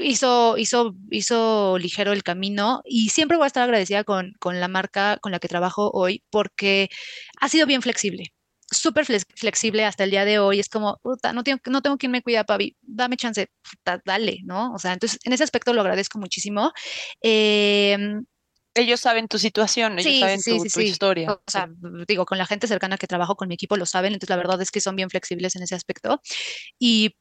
hizo, hizo, hizo ligero el camino y siempre voy a estar agradecida con, con la marca con la que trabajo hoy porque ha sido bien flexible súper flexible hasta el día de hoy. Es como, puta, no tengo, no tengo quien me cuida, Pavi, dame chance, dale, ¿no? O sea, entonces en ese aspecto lo agradezco muchísimo. Em, ellos saben tu situación, ellos saben tu, historia. O sea, digo, con la gente cercana que trabajo con mi equipo lo saben, entonces la verdad es que son bien flexibles en ese aspecto. Y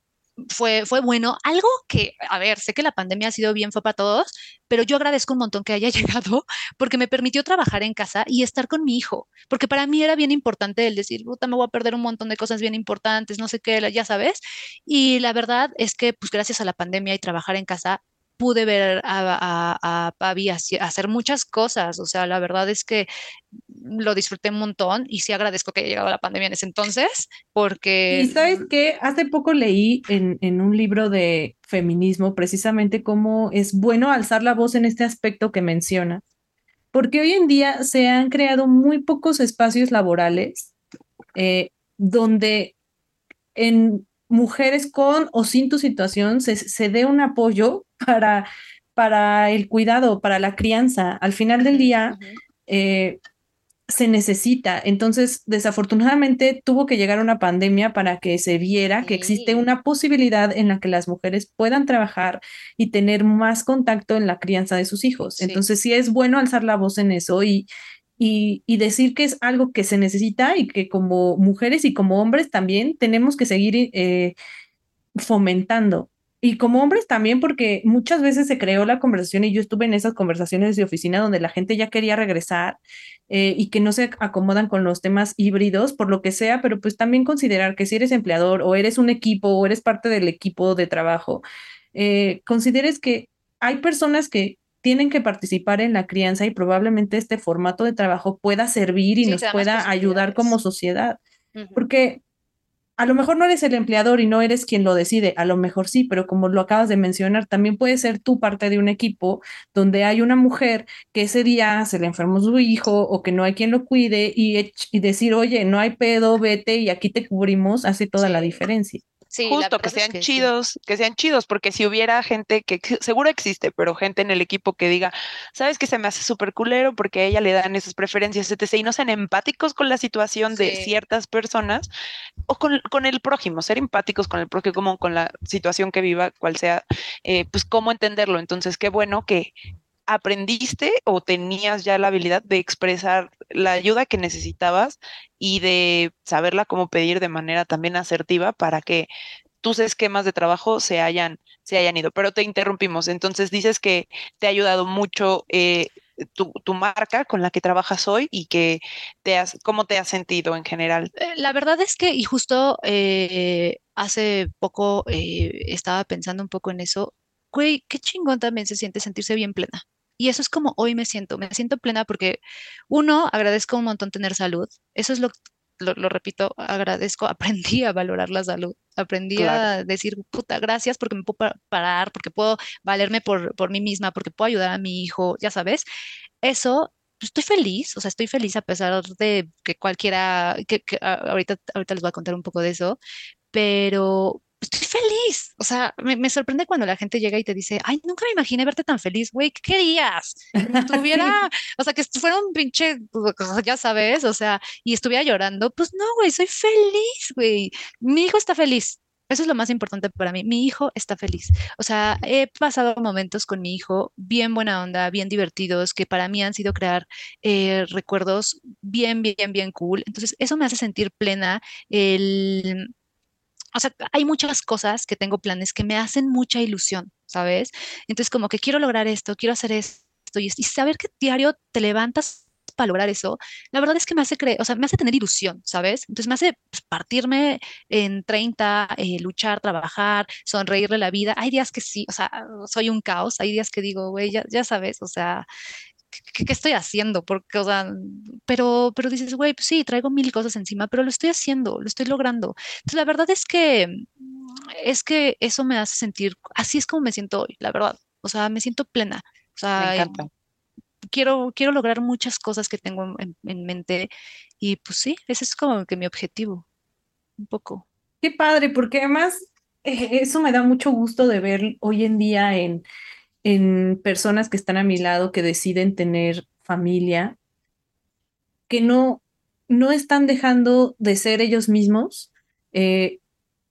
fue, fue bueno. Algo que, a ver, sé que la pandemia ha sido bien fue para todos, pero yo agradezco un montón que haya *laughs* llegado porque me permitió trabajar en casa y estar con mi hijo, porque para mí era bien importante el decir, puta, me voy a perder un montón de cosas bien importantes, no sé qué, ya sabes. Y la verdad es que, pues gracias a la pandemia y trabajar en casa, pude ver a, a, hacer muchas cosas. O sea, la verdad es que lo disfruté un montón y sí agradezco que haya llegado la pandemia en ese entonces, porque... Y sabes que hace poco leí en, en un libro de feminismo precisamente cómo es bueno alzar la voz en este aspecto que menciona, porque hoy en día se han creado muy pocos espacios laborales eh, donde en mujeres con o sin tu situación se, se dé un apoyo para, para el cuidado, para la crianza. Al final del día, eh, se necesita. Entonces, desafortunadamente, tuvo que llegar una pandemia para que se viera que existe una posibilidad en la que las mujeres puedan trabajar y tener más contacto en la crianza de sus hijos. Entonces, sí es bueno alzar la voz en eso y, y, decir que es algo que se necesita y que como mujeres y como hombres también tenemos que seguir eh, fomentando. Y como hombres también, porque muchas veces se creó la conversación y yo estuve en esas conversaciones de oficina donde la gente ya quería regresar eh, y que no se acomodan con los temas híbridos, por lo que sea, pero pues también considerar que si eres empleador o eres un equipo o eres parte del equipo de trabajo, eh, consideres que hay personas que tienen que participar en la crianza y probablemente este formato de trabajo pueda servir y nos pueda ayudar como sociedad. Porque a lo mejor no eres el empleador y no eres quien lo decide, a lo mejor sí, pero como lo acabas de mencionar, también puede ser tú parte de un equipo donde hay una mujer que ese día se le enfermó su hijo o que no hay quien lo cuide y, y decir, oye, no hay pedo, vete y aquí te cubrimos, hace toda la diferencia. Justo, que sean chidos, que sean chidos, porque si hubiera gente que seguro existe, pero gente en el equipo que diga, sabes que se me hace súper culero porque a ella le dan esas preferencias, etc. Y no sean empáticos con la situación de ciertas personas o con, con, el prójimo, ser empáticos con el prójimo, como con la situación que viva, cual sea, eh, pues cómo entenderlo. Entonces, qué bueno que aprendiste o tenías ya la habilidad de expresar la ayuda que necesitabas y de saberla cómo pedir de manera también asertiva para que tus esquemas de trabajo se hayan, se hayan ido. Pero te interrumpimos. Entonces dices que te ha ayudado mucho eh, tu, marca con la que trabajas hoy y que te has, cómo te has sentido en general. Eh, la verdad es que, y justo eh, hace poco estaba pensando un poco en eso, güey, qué chingón también se siente sentirse bien plena. Y eso es como hoy me siento, me siento plena porque uno, agradezco un montón tener salud, eso es lo, lo, repito, agradezco, *laughs* aprendí a valorar la salud, aprendí a decir, puta, gracias porque me puedo parar, porque puedo valerme por, por mí misma, porque puedo ayudar a mi hijo, ya sabes, eso pues, estoy feliz, o sea, estoy feliz a pesar de que cualquiera, que, ahorita, ahorita les voy a contar un poco de eso, pero, estoy feliz. O sea, me, sorprende cuando la gente llega y te dice, ay, nunca me imaginé verte tan feliz, güey, ¿qué querías? Tuviera, *laughs* o sea, que fuera un pinche, pues, *laughs* ya sabes, o sea, y estuviera llorando, pues no, güey, soy feliz, güey. Mi hijo está feliz. Eso es lo más importante para mí. Mi hijo está feliz. O sea, he pasado momentos con mi hijo bien buena onda, bien divertidos, que para mí han sido crear eh, recuerdos bien, bien, bien cool. Entonces, eso me hace sentir plena. El, o sea, hay muchas cosas que tengo planes que me hacen mucha ilusión, ¿sabes? Entonces, como que quiero lograr esto, quiero hacer esto, y, saber que diario te levantas para lograr eso, la verdad es que me hace creer, o sea, me hace tener ilusión, ¿sabes? Entonces me hace pues, partirme en 30, eh, luchar, trabajar, sonreírle la vida. Hay días que sí, o sea, soy un caos, hay días que digo, güey, ya, ya sabes, o sea, ¿qué, estoy haciendo? Porque, o sea, pero, pero dices, güey, pues sí, traigo mil cosas encima, pero lo estoy haciendo, lo estoy logrando. Entonces, la verdad es que, es que eso me hace sentir, así es como me siento hoy, la verdad. O sea, me siento plena. O sea, quiero, quiero lograr muchas cosas que tengo en, en, mente y pues sí, ese es como que mi objetivo, un poco. Qué padre, porque además eh, eso me da mucho gusto de ver hoy en día en, en personas que están a mi lado que deciden tener familia, que no, no están dejando de ser ellos mismos eh,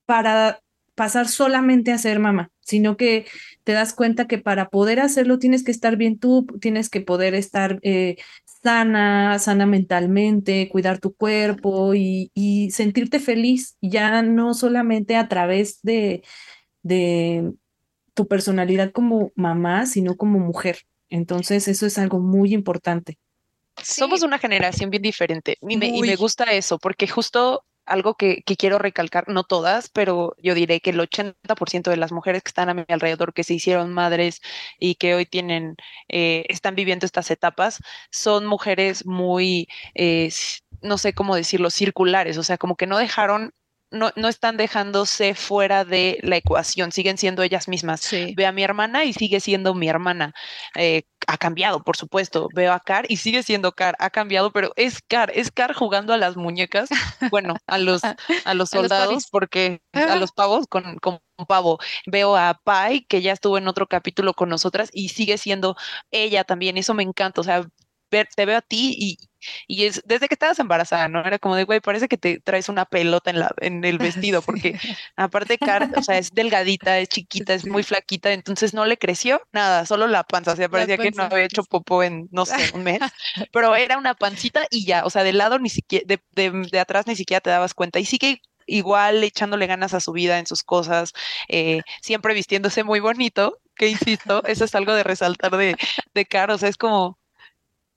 para pasar solamente a ser mamá, sino que te das cuenta que para poder hacerlo tienes que estar bien tú, tienes que poder estar eh, sana, sana mentalmente, cuidar tu cuerpo y, y, sentirte feliz, ya no solamente a través de, de tu personalidad como mamá, sino como mujer. Entonces, eso es algo muy importante. Somos una generación bien diferente y me, gusta eso, porque justo algo que, quiero recalcar, no todas, pero yo diré que el 80% de las mujeres que están a mi alrededor, que se hicieron madres y que hoy tienen, eh, están viviendo estas etapas, son mujeres muy, eh, no sé cómo decirlo, circulares, o sea, como que no dejaron no, no, están dejándose fuera de la ecuación, siguen siendo ellas mismas. Ve a mi hermana y sigue siendo mi hermana. Eh, ha cambiado, por supuesto. Veo a Car y sigue siendo Car, ha cambiado, pero es Car, es Car jugando a las muñecas, bueno, *laughs* a los, a los soldados, porque a los pavos con, con pavo. Veo a Pai, que ya estuvo en otro capítulo con nosotras y sigue siendo ella también. Eso me encanta. O sea, te veo a ti y, y es desde que estabas embarazada, ¿no? Era como de, güey, parece que te traes una pelota en, la, en el *laughs* vestido, porque aparte, Car, o sea, es delgadita, es chiquita, es muy flaquita, entonces no le creció nada, solo la panza, o sea, parecía que no había hecho popó en, no sé, un mes, *laughs* pero era una pancita y ya, o sea, del lado ni siquiera, de, de, de atrás ni siquiera te dabas cuenta, y sí que igual echándole ganas a su vida en sus cosas, eh, siempre vistiéndose muy bonito, que insisto, eso es algo de resaltar de, de Car, o sea, es como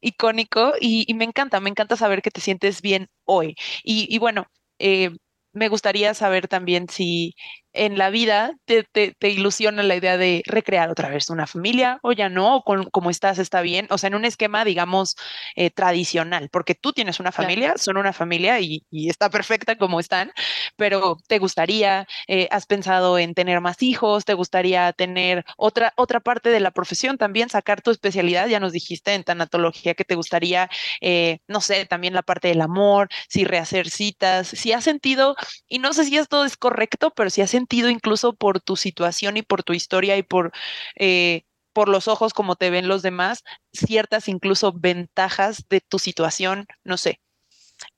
icónico y, me encanta, me encanta saber que te sientes bien hoy. Y, bueno, eh, me gustaría saber también si en la vida te, te, ilusiona la idea de recrear otra vez una familia o ya no, o como estás está bien, o sea, en un esquema, digamos, eh, tradicional, porque tú tienes una familia, son una familia y, está perfecta como están, pero ¿te gustaría, eh, has pensado en tener más hijos, te gustaría tener otra, otra parte de la profesión también, sacar tu especialidad, ya nos dijiste en tanatología que te gustaría, eh, no sé, también la parte del amor, si rehacer citas, si has sentido, y no sé si esto es correcto, pero si has sentido incluso por tu situación y por tu historia y por, eh, por los ojos como te ven los demás, ciertas incluso ventajas de tu situación, no sé.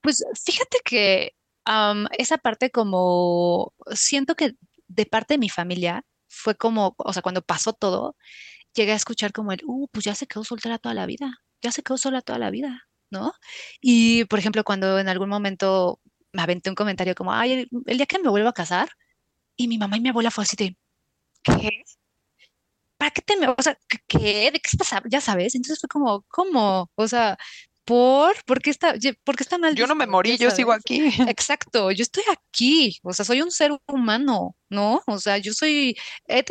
Pues fíjate que esa parte como siento que de parte de mi familia fue como, o sea, cuando pasó todo, llegué a escuchar como el, uh, pues ya se quedó soltera toda la vida, ya se quedó sola toda la vida, ¿no? Y, por ejemplo, cuando en algún momento me aventé un comentario como, ay, el, día que me vuelvo a casar, y mi mamá y mi abuela fue así de, ¿qué? ¿Para qué te me, o sea, qué? ¿De qué estás, ya sabes? Entonces fue como, ¿cómo? O sea, ¿por? ¿Por qué está, por qué está mal? Yo no me morí, yo sigo aquí. *laughs* Exacto, yo estoy aquí, o sea, soy un ser humano, ¿no? O sea, yo soy,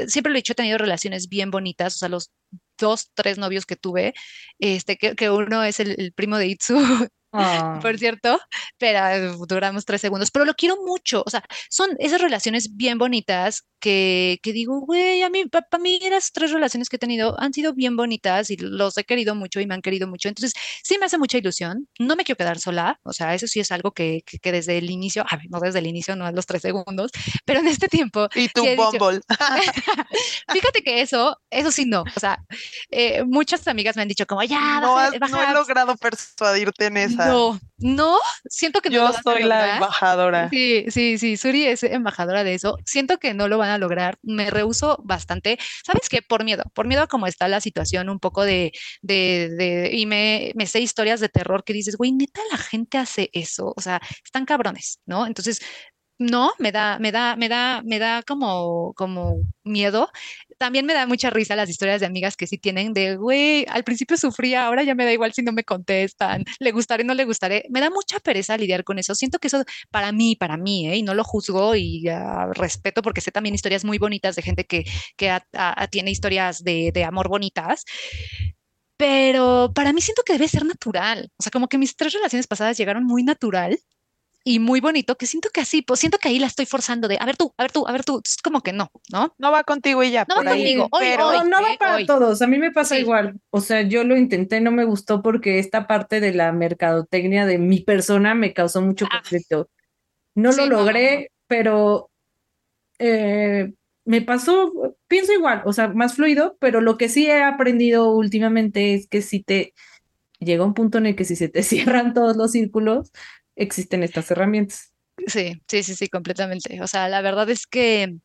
siempre lo he dicho, he tenido relaciones bien bonitas, o sea, los dos, tres novios que tuve, este, que, que uno es el, el primo de Itzu, *laughs* Ah. por cierto, pero duramos tres segundos, pero lo quiero mucho, o sea, son esas relaciones bien bonitas que, que digo, güey, a mí, para mí las tres relaciones que he tenido han sido bien bonitas y los he querido mucho y me han querido mucho, entonces sí me hace mucha ilusión, no me quiero quedar sola, o sea, eso sí es algo que, que, desde el inicio, a ver, no desde el inicio, no a los tres segundos, *laughs* pero en este tiempo... Y tu Bumble. *laughs* *laughs* Fíjate que eso, eso sí no, o sea, eh, muchas amigas me han dicho como, ya, no, no he logrado persuadirte en eso. No, no, siento que no. Yo soy la embajadora. Sí, sí, sí, Suri es embajadora de eso. Siento que no lo van a lograr. Me rehuso bastante. ¿Sabes qué? Por miedo, por miedo a cómo está la situación, un poco de, de, de y me, me sé historias de terror que dices, güey, neta, la gente hace eso. O sea, están cabrones, ¿no? Entonces, no, me da, me da, me da, me da como, como miedo. También me da mucha risa las historias de amigas que sí tienen de, güey, al principio sufría, ahora ya me da igual si no me contestan, le gustaré, no le gustaré. Me da mucha pereza lidiar con eso. Siento que eso para mí, para mí, ¿eh? y no lo juzgo y respeto porque sé también historias muy bonitas de gente que, que tiene historias de, de amor bonitas pero para mí siento que debe ser natural. O sea, como que mis tres relaciones pasadas llegaron muy natural y muy bonito, que siento que así, pues siento que ahí la estoy forzando de, a ver tú, a ver tú, a ver tú, es como que no, ¿no? No va contigo y ya. No va conmigo, pero no, va para todos, a mí me pasa igual, o sea, yo lo intenté, no me gustó porque esta parte de la mercadotecnia de mi persona me causó mucho ah. conflicto. No lo logré, pero eh, me pasó, pienso igual, o sea, más fluido, pero lo que sí he aprendido últimamente es que si te llega un punto en el que si se te *laughs* cierran todos los círculos, existen estas herramientas. Sí, sí, sí, sí, completamente. O sea, la verdad es que,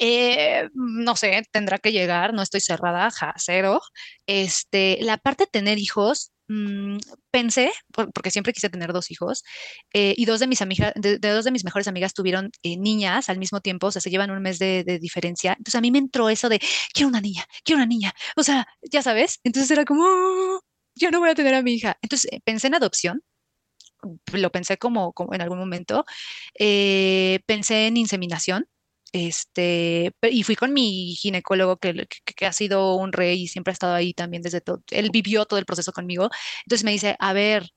eh, no sé, tendrá que llegar, no estoy cerrada, ja, cero. Este, la parte de tener hijos, mm, pensé, porque siempre quise tener dos hijos, eh, y dos de mis amigas, de, dos de mis mejores amigas tuvieron eh, niñas al mismo tiempo, o sea, se llevan un mes de, de, diferencia. Entonces a mí me entró eso de, quiero una niña, quiero una niña. O sea, ya sabes, entonces era como, oh, yo no voy a tener a mi hija. Entonces pensé en adopción lo pensé como, como en algún momento, eh, pensé en inseminación. Este, y fui con mi ginecólogo que, que, ha sido un rey y siempre ha estado ahí también desde todo, él vivió todo el proceso conmigo. Entonces me dice, a ver,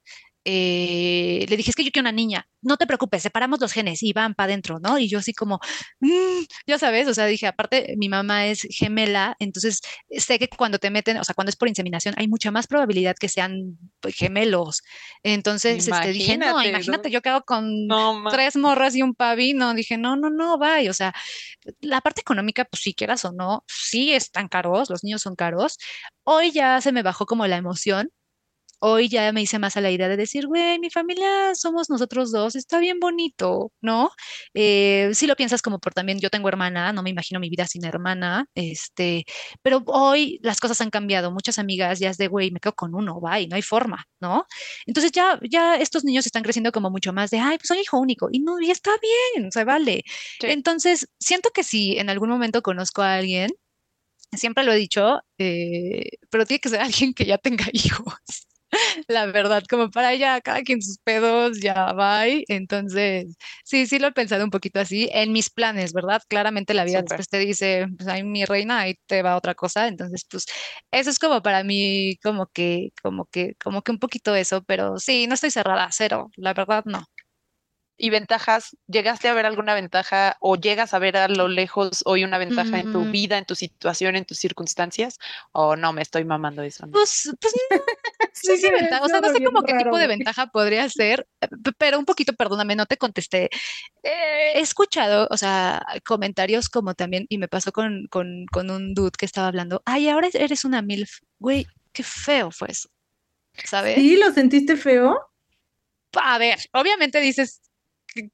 eh, le dije, es que yo quiero una niña, no te preocupes, separamos los genes y van para adentro, ¿no? Y yo así como, mm", ya sabes, o sea, dije, aparte, mi mamá es gemela, entonces sé que cuando te meten, o sea, cuando es por inseminación, hay mucha más probabilidad que sean gemelos. Entonces este, dije, no, imagínate, yo quedo con tres morras y un pavino, dije, no, no, no, vaya, o sea, la parte económica, pues si quieras o no, sí están caros, los niños son caros. Hoy ya se me bajó como la emoción hoy ya me hice más a la idea de decir, güey, mi familia somos nosotros dos, está bien bonito, ¿no? Eh, si lo piensas como por también, yo tengo hermana, no me imagino mi vida sin hermana, este, pero hoy las cosas han cambiado, muchas amigas ya es de, güey, me quedo con uno, bye, no hay forma, ¿no? Entonces ya, ya estos niños están creciendo como mucho más de, ay, pues soy hijo único, y no, y está bien, o sea, vale. Entonces, siento que si en algún momento conozco a alguien, siempre lo he dicho, eh, pero tiene que ser *laughs* alguien que ya tenga hijos la verdad, como para ya cada quien sus pedos, ya va. Entonces, sí, sí lo he pensado un poquito así en mis planes, ¿verdad? Claramente la vida después te dice, pues ahí mi reina, ahí te va otra cosa. Entonces, pues eso es como para mí, como que, como que, como que un poquito eso, pero sí, no estoy cerrada, cero, la verdad no y ventajas, ¿llegaste a ver alguna ventaja o llegas a ver a lo lejos hoy una ventaja en tu mm. vida, en tu situación, en tus circunstancias? ¿O no me estoy mamando eso? Pues, pues sí, sí, *laughs* ventaja. O sea, no sé como qué tipo de ventaja podría ser, pero un poquito, perdóname, no te contesté. Eh, he escuchado, o sea, comentarios como también, y me pasó con, con, con un dude que estaba hablando, ay, ahora eres una MILF. Güey, qué feo fue eso. ¿Sabes? ¿Sí? ¿Lo sentiste feo? A ver, obviamente dices, qué,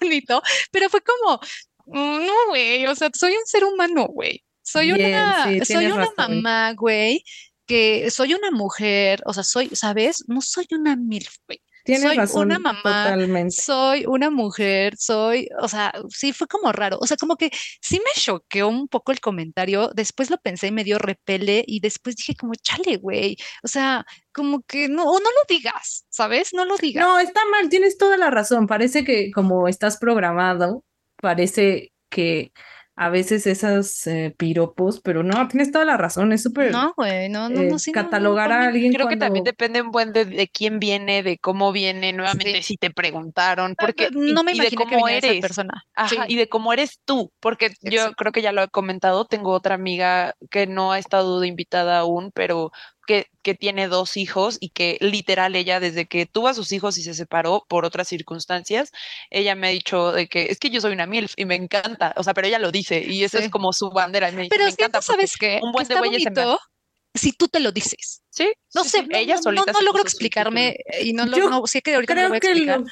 bonito, pero fue como, no, güey, o sea, soy un ser humano, güey. soy Bien, una, sí, soy una razón. mamá, güey, que soy una mujer, o sea, soy, ¿sabes? No soy una MILF, güey. Tienes Soy razón una mamá, totalmente. soy una mujer, soy, o sea, sí fue como raro, o sea, como que sí me choqueó un poco el comentario, después lo pensé y me dio repele y después dije como, chale, güey, o sea, como que no, o no lo digas, ¿sabes? No lo digas. No, está mal, tienes toda la razón. Parece que como estás programado, parece que a veces esas eh, piropos, pero no, tienes toda la razón, es súper No, güey, no, no, eh, no, sí, no, no, catalogar a alguien Creo que también depende un buen de, de quién viene, de cómo viene, nuevamente Sí. si te preguntaron, porque no me y, y de imaginé que cómo viniera esa eres. persona. Ajá, Sí, y de cómo eres tú, porque yo creo que ya lo he comentado, tengo otra amiga que no ha estado de invitada aún, pero que, que tiene dos hijos y que literal ella desde que tuvo a sus hijos y se separó por otras circunstancias, ella me ha dicho de que es que yo soy una MILF y me encanta, o sea, pero ella lo dice y eso es como su bandera y me Pero me es que encanta tú sabes qué, un que buen de bonito si tú te lo dices. Sí, No sí, sé, sí, no, ella no, no, solita no se logro explicarme eh, y no lo, no, sé que ahorita me lo voy Creo a que lo,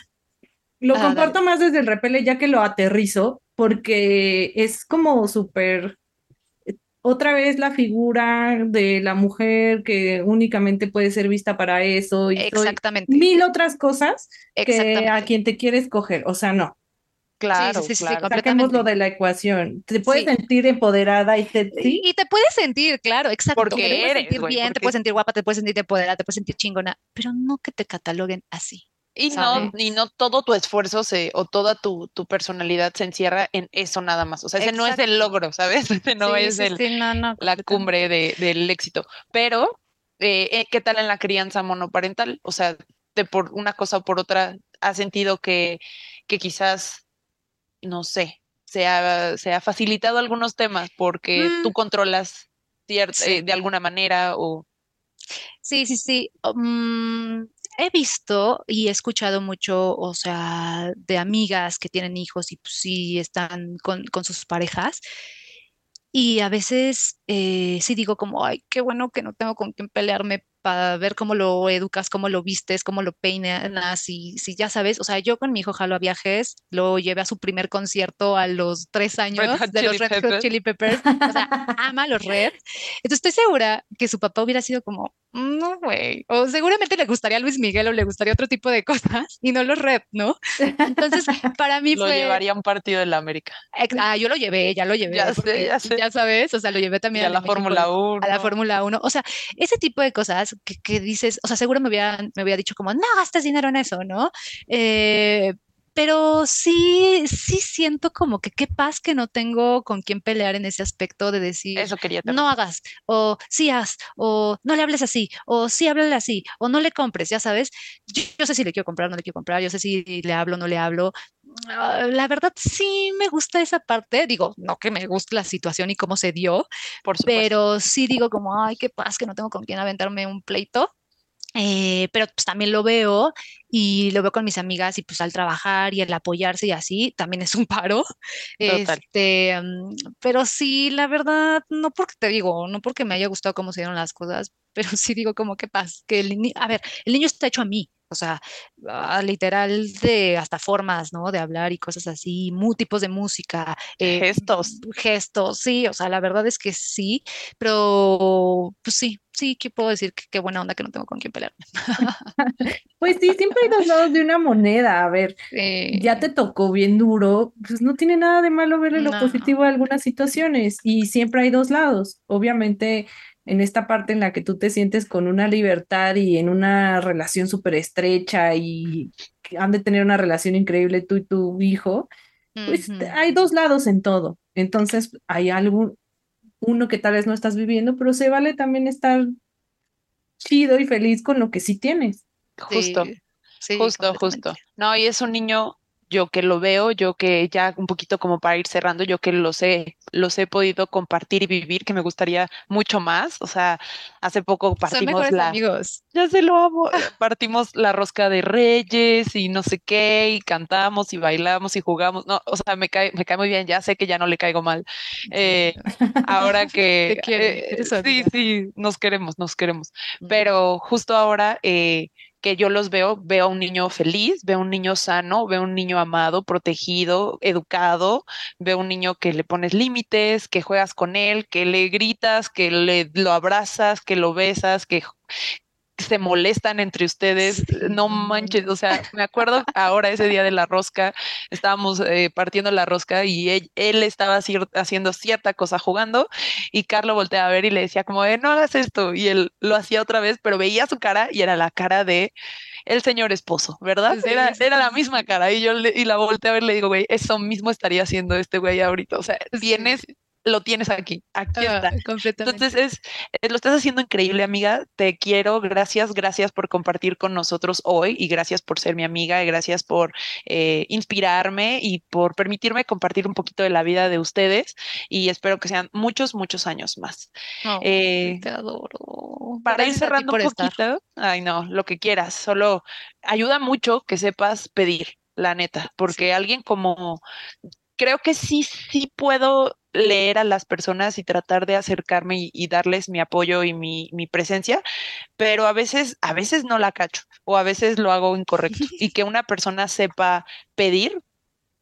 lo Ah, comparto más desde el repele ya que lo aterrizo, porque es como súper otra vez la figura de la mujer que únicamente puede ser vista para eso y Exactamente, mil otras cosas que a quien te quiere escoger. O sea, no, Claro, sí, sí, sí, claro. saquémoslo completamente. de la ecuación. Te puedes Sí. sentir empoderada y te, Y, sí, y te puedes sentir, claro, exacto. Porque te puedes eres, sentir bien, te puedes sentir guapa, te puedes sentir empoderada, te puedes sentir chingona, pero no que te cataloguen así. Y no, y no todo tu esfuerzo se, o toda tu, tu personalidad se encierra en eso nada más. O sea, ese no es el logro, ¿sabes? *laughs* Ese no Sí, es sí, el, sí, no, no, la cumbre de, del éxito. Pero, eh, eh, ¿qué tal en la crianza monoparental? O sea, de por una cosa o por otra, ¿has sentido que, que quizás, no sé, se ha, se ha facilitado algunos temas porque Mm, tú controlas cier- sí. eh, de alguna manera o... Sí, sí, sí. mm, he visto y he escuchado mucho, o sea, de amigas que tienen hijos y pues sí están con, con sus parejas. Y a veces eh, sí digo como, ay, qué bueno que no tengo con quién pelearme para ver cómo lo educas, cómo lo vistes, cómo lo peinas y si ya sabes, o sea, yo con mi hijo jalo a viajes, lo llevé a su primer concierto a los tres años de los Red Hot. Chili Peppers, o sea, ama los Red. Entonces estoy segura que su papá hubiera sido como, no, güey, o seguramente le gustaría Luis Miguel o le gustaría otro tipo de *laughs* cosas y no los Red, ¿no? Entonces, *laughs* para mí Lo fue... llevaría a un partido de la América. Ah, yo lo llevé, ya lo llevé. Ya sé, ya sé. Ya sabes, o sea, lo llevé Y también a la Fórmula 1. a la Fórmula 1. O sea, ese tipo de cosas que, que dices, o sea, seguro me hubieran, me hubiera dicho como, no gastes dinero en eso, ¿no? Eh, pero sí, sí siento como que qué paz que no tengo con quién pelear en ese aspecto de decir, Eso quería también. no hagas, o sí haz, o no le hables así, o sí háblale así, o no le compres, ya sabes. Yo, yo sé si le quiero comprar o no le quiero comprar, yo sé si le hablo o no le hablo. Ah, La verdad sí me gusta esa parte, digo, no que me guste la situación y cómo se dio, Por pero sí digo como, ay, qué paz que no tengo con quién aventarme un pleito. Eh, pero pues también lo veo y lo veo con mis amigas y pues al trabajar y el apoyarse y así también es un paro. Total. Este, mm, pero sí, la verdad, no porque te digo, no porque me haya gustado cómo se dieron las cosas, pero sí digo como qué paz, que el niño, a ver, el niño está hecho a mí. O sea, ah, literal de hasta formas, ¿no? De hablar y cosas así, tipos de música, eh, Gestos. gestos, sí, o sea, la verdad es que sí, pero pues sí, sí, que puedo decir que qué buena onda que no tengo con quién pelearme. *laughs* pues sí, siempre hay dos lados de una moneda. A ver, ya te tocó bien duro, pues no tiene nada de malo verle lo No. positivo a algunas situaciones y siempre hay dos lados. Obviamente, en esta parte en la que tú te sientes con una libertad y en una relación súper estrecha y que han de tener una relación increíble tú y tu hijo, pues hay dos lados en todo. Entonces, hay algún, uno que tal vez no estás viviendo, pero se vale también estar chido y feliz con lo que sí tienes. Justo. Sí, Justo, justo. No, y es un niño, yo que lo veo, yo que ya un poquito como para ir cerrando, yo que los he, los he podido compartir y vivir, que me gustaría mucho más. O sea, hace poco Son partimos mejores la, amigos. ya se lo amo, *laughs* partimos la rosca de Reyes y no sé qué, y cantamos y bailamos y jugamos. No, o sea, me cae, me cae muy bien, ya sé que ya no le caigo mal. Eh, *laughs* ahora que Te quiere, eh, sí, sí, nos queremos, nos queremos. Mm. Pero justo ahora, eh, que yo los veo, veo a un niño feliz, veo a un niño sano, veo a un niño amado, protegido, educado, veo a un niño que le pones límites, que juegas con él, que le gritas, que le lo abrazas, que lo besas, que se molestan entre ustedes, no manches, o sea, me acuerdo ahora ese día de la rosca, estábamos eh, partiendo la rosca y él, estaba haciendo cierta cosa jugando y Carlos voltea a ver y le decía como, no hagas esto y él lo hacía otra vez, pero veía su cara y era la cara de el señor esposo, ¿verdad? Era, era la misma cara y yo y la volteé a ver y le digo, güey, eso mismo estaría haciendo este güey ahorita, o sea, tienes lo tienes aquí, aquí está. Entonces, es, eh, lo estás haciendo increíble, amiga. Te quiero, gracias, gracias por compartir con nosotros hoy y gracias por ser mi amiga y gracias por eh, inspirarme y por permitirme compartir un poquito de la vida de ustedes y espero que sean muchos, muchos años más. Eh, te adoro. Para ir cerrando un poquito, ay no, lo que quieras, solo ayuda mucho que sepas pedir la neta, porque alguien como creo que sí, sí puedo leer a las personas y tratar de acercarme y, darles mi apoyo y mi, mi, presencia, pero a veces, a veces no la cacho o a veces lo hago incorrecto. *laughs* Y que una persona sepa pedir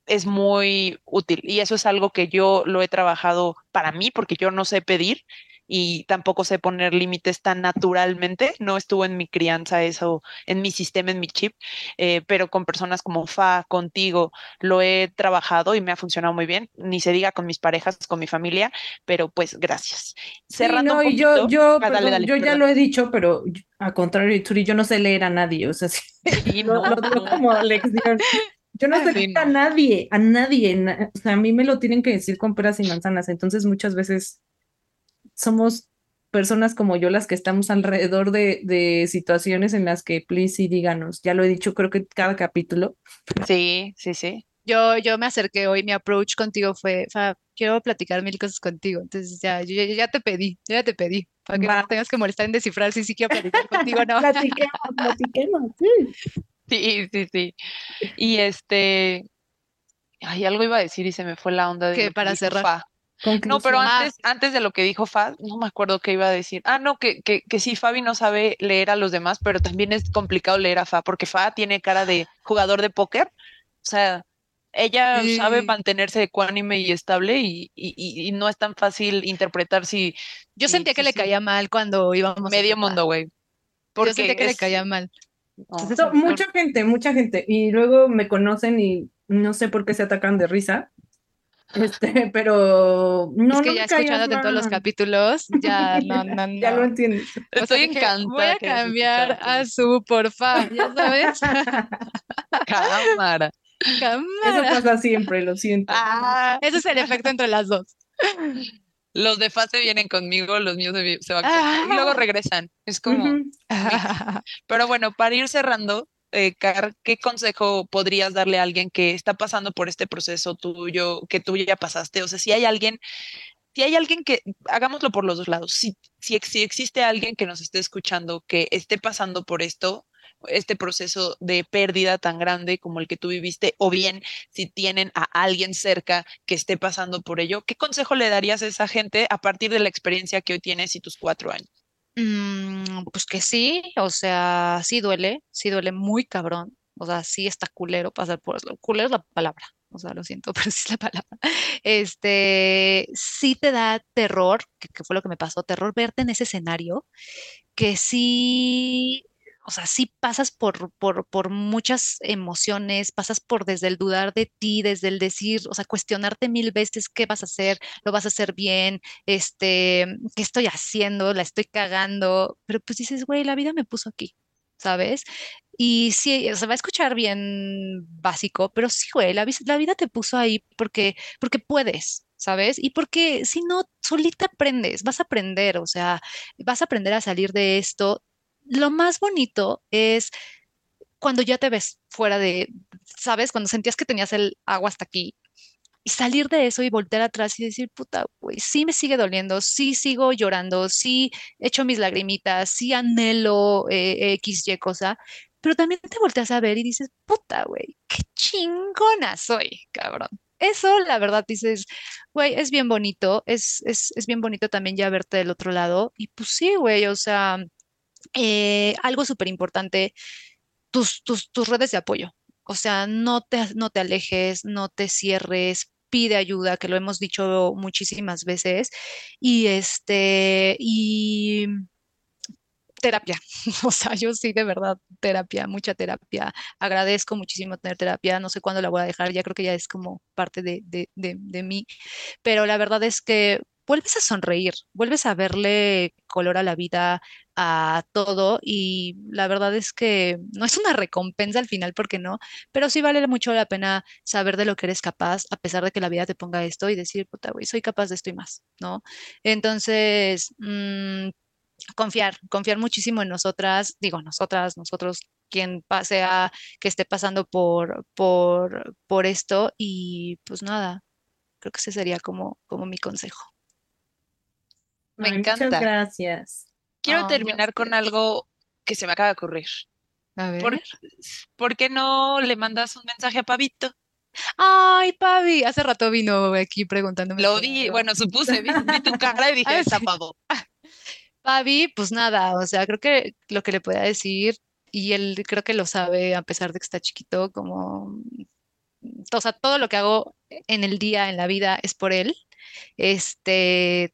es muy útil y eso es algo que yo lo he trabajado para mí porque yo no sé pedir y tampoco sé poner límites tan naturalmente. No estuvo en mi crianza eso, en mi sistema, en mi chip, eh, pero con personas como Fa, contigo, lo he trabajado y me ha funcionado muy bien. Ni se diga con mis parejas, con mi familia, pero pues gracias. Cerrando sí, yo, yo, ah, yo ya lo he dicho, pero a contrario, Turi, yo no sé leer a nadie, o sea, sí, *laughs* no, lo, digo como lección. Yo no sé leer a nadie, a nadie. O sea, a mí me lo tienen que decir con peras y manzanas. Entonces, muchas veces somos personas como yo las que estamos alrededor de, de situaciones en las que, please, sí, díganos. Ya lo he dicho, creo que cada capítulo. Sí, sí, sí. Yo, yo me acerqué hoy, mi approach contigo fue, quiero platicar mil cosas contigo. Entonces ya, yo, ya te pedí, ya te pedí, para que no tengas que molestar en descifrar si sí quiero platicar *laughs* contigo no. platiquemos, platiquemos, sí. Sí, sí, sí. Y este, hay algo iba a decir y se me fue la onda de... Que para cerrar. No, pero antes, antes de lo que dijo Fa, no me acuerdo qué iba a decir. Ah, no, que, que, que sí, Fabi no sabe leer a los demás, pero también es complicado leer a Fa, porque Fa tiene cara de jugador de póker. O sea, ella sabe mantenerse ecuánime y estable y, y, y, no es tan fácil interpretar si... Yo sentía que le caía mal cuando íbamos... Medio mundo, güey. Yo sentía que le caía mal. mucha gente, mucha gente. Y luego me conocen y no sé por qué se atacan de risa. Este, pero no. Es que ya escuchándote en todos los capítulos, ya no, no, *laughs* Ya lo entiendes. Estoy encantada. Voy a cambiar a su porfa, ya sabes. Cámara. *laughs* Cámara. Eso pasa siempre, lo siento. Ah, ese es el efecto entre las dos. Los de fase vienen conmigo, los míos se van conmigo, y luego regresan. Es como. Pero bueno, para ir cerrando, eh, Car, ¿qué consejo podrías darle a alguien que está pasando por este proceso tuyo, que tú ya pasaste? O sea, si hay alguien, si hay alguien que, hagámoslo por los dos lados, si, si, si existe alguien que nos esté escuchando que esté pasando por esto, este proceso de pérdida tan grande como el que tú viviste, o bien si tienen a alguien cerca que esté pasando por ello, ¿qué consejo le darías a esa gente a partir de la experiencia que hoy tienes y tus cuatro años? Mm, pues que sí, o sea, sí duele, sí duele muy cabrón, o sea, sí está culero pasar por eso. Culero es la palabra, o sea, lo siento, *laughs* pero sí es la palabra. Este, sí te da terror, que, que fue lo que me pasó, terror verte en ese escenario, que sí o sea, sí pasas por, por, por, muchas emociones, pasas por desde el dudar de ti, desde el decir, o sea, cuestionarte mil veces qué vas a hacer, lo vas a hacer bien, este, qué estoy haciendo, la estoy cagando, pero pues dices, güey, la vida me puso aquí, ¿sabes? Y sí, se va a escuchar bien básico, pero sí, güey, la, la vida te puso ahí porque, porque puedes, ¿sabes? Y porque si no, solita aprendes, vas a aprender, o sea, vas a aprender a salir de esto lo más bonito es cuando ya te ves fuera de, ¿sabes? Cuando sentías que tenías el agua hasta aquí y salir de eso y voltear atrás y decir, puta, güey, sí me sigue doliendo, sí sigo llorando, sí echo mis lagrimitas, sí anhelo eh, X, Y cosa, pero también te volteas a ver y dices, puta, güey, qué chingona soy, cabrón. Eso, la verdad, dices, güey, es bien bonito, es, es, es bien bonito también ya verte del otro lado. Y pues sí, güey, o sea, eh, algo súper importante, tus, tus, tus redes de apoyo. O sea, no te, no te alejes, no te cierres, pide ayuda, que lo hemos dicho muchísimas veces. Y este, y terapia. *laughs* O sea, yo sí, de verdad, terapia, mucha terapia. Agradezco muchísimo tener terapia. No sé cuándo la voy a dejar, ya creo que ya es como parte de, de, de, de mí. Pero la verdad es que vuelves a sonreír, vuelves a verle color a la vida, a todo y la verdad es que no es una recompensa al final porque no, pero sí vale mucho la pena saber de lo que eres capaz a pesar de que la vida te ponga esto y decir, puta, güey, soy capaz de esto y más, ¿no? Entonces, mmm, confiar, confiar muchísimo en nosotras, digo, nosotras, nosotros, quien sea que esté pasando por, por, por esto y pues nada, creo que ese sería como, como mi consejo. Me encanta. Muchas gracias. Quiero Oh, terminar con algo que se me acaba de ocurrir. A ver. ¿Por, por qué no le mandas un mensaje a Pavito? Ay, Pavi, hace rato vino aquí preguntándome. Lo vi, bueno, supuse, vi, vi tu cara y dije, *laughs* Ah, está. Pavo. *laughs* Pavi, pues nada, o sea, creo que lo que le pueda decir, y él creo que lo sabe, a pesar de que está chiquito, como, o sea, todo lo que hago en el día, en la vida, es por él. Este,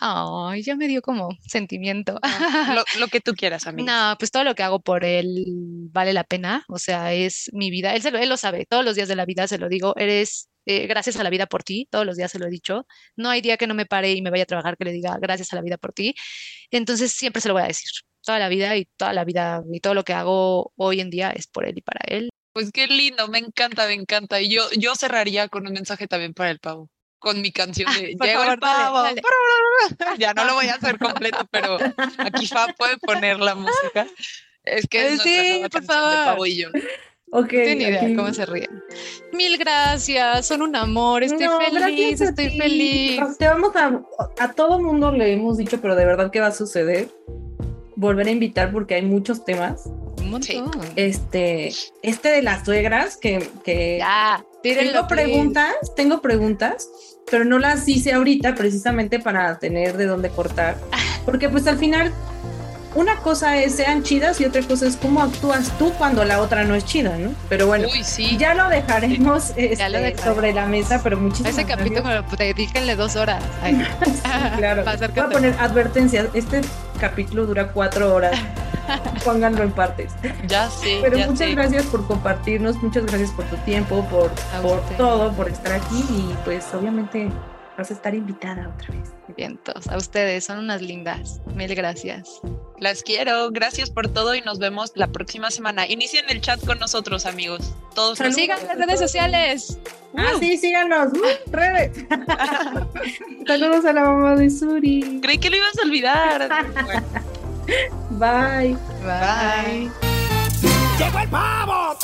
ay, ya me dio como sentimiento. Lo, lo que tú quieras, *laughs* amigo. No, pues todo lo que hago por él vale la pena, o sea, es mi vida. Él, se lo, él lo sabe, todos los días de la vida se lo digo, eres eh, gracias a la vida por ti, todos los días se lo he dicho. No hay día que no me pare y me vaya a trabajar que le diga gracias a la vida por ti. Entonces siempre se lo voy a decir, toda la vida y toda la vida y todo lo que hago hoy en día es por él y para él. Pues qué lindo, me encanta, me encanta. Y yo, yo cerraría con un mensaje también para el pavo, con mi canción de por Llegó favor, el pavo. dale. *laughs* Ya no lo voy a hacer completo, pero aquí Fa puede poner la música. Es que es Sí, por canción de favor. Pavo y yo. Ok. No tiene idea aquí- cómo se ríen. Mil gracias, son un amor, estoy No, feliz, estoy ti. feliz. Te vamos a, a todo mundo le hemos dicho, pero de verdad que va a suceder. Volver a invitar porque hay muchos temas. Sí. Este, este de las suegras, que, que Ya, tengo preguntas, tengo preguntas, pero no las hice ahorita precisamente para tener de dónde cortar. Porque pues al final, una cosa es sean chidas y otra cosa es cómo actúas tú cuando la otra no es chida, ¿no? Pero bueno, Uy, sí. ya lo dejaremos *laughs* este, lo dejaremos. sobre la mesa, pero muchísimas ese capítulo gracias. dedíquenle dos horas. *laughs* Ay. Sí, claro. *laughs* Voy a poner advertencias. Este capítulo dura cuatro horas. Pónganlo en partes. Ya sé. Pero ya muchas gracias por compartirnos, muchas gracias por tu tiempo, por, por todo, por estar aquí y pues obviamente vas a estar invitada otra vez. Vientos, a ustedes, son unas lindas. Mil gracias. Las quiero. Gracias por todo y nos vemos la próxima semana. Inicien el chat con nosotros, amigos. Todos Saludos. Sigan las redes sociales. Ah, sí, síganos. Uh, redes. *laughs* Saludos a la mamá de Suri. Creí que lo ibas a olvidar. Bueno, Bye. Bye. bye. ¡Llegó el pavo!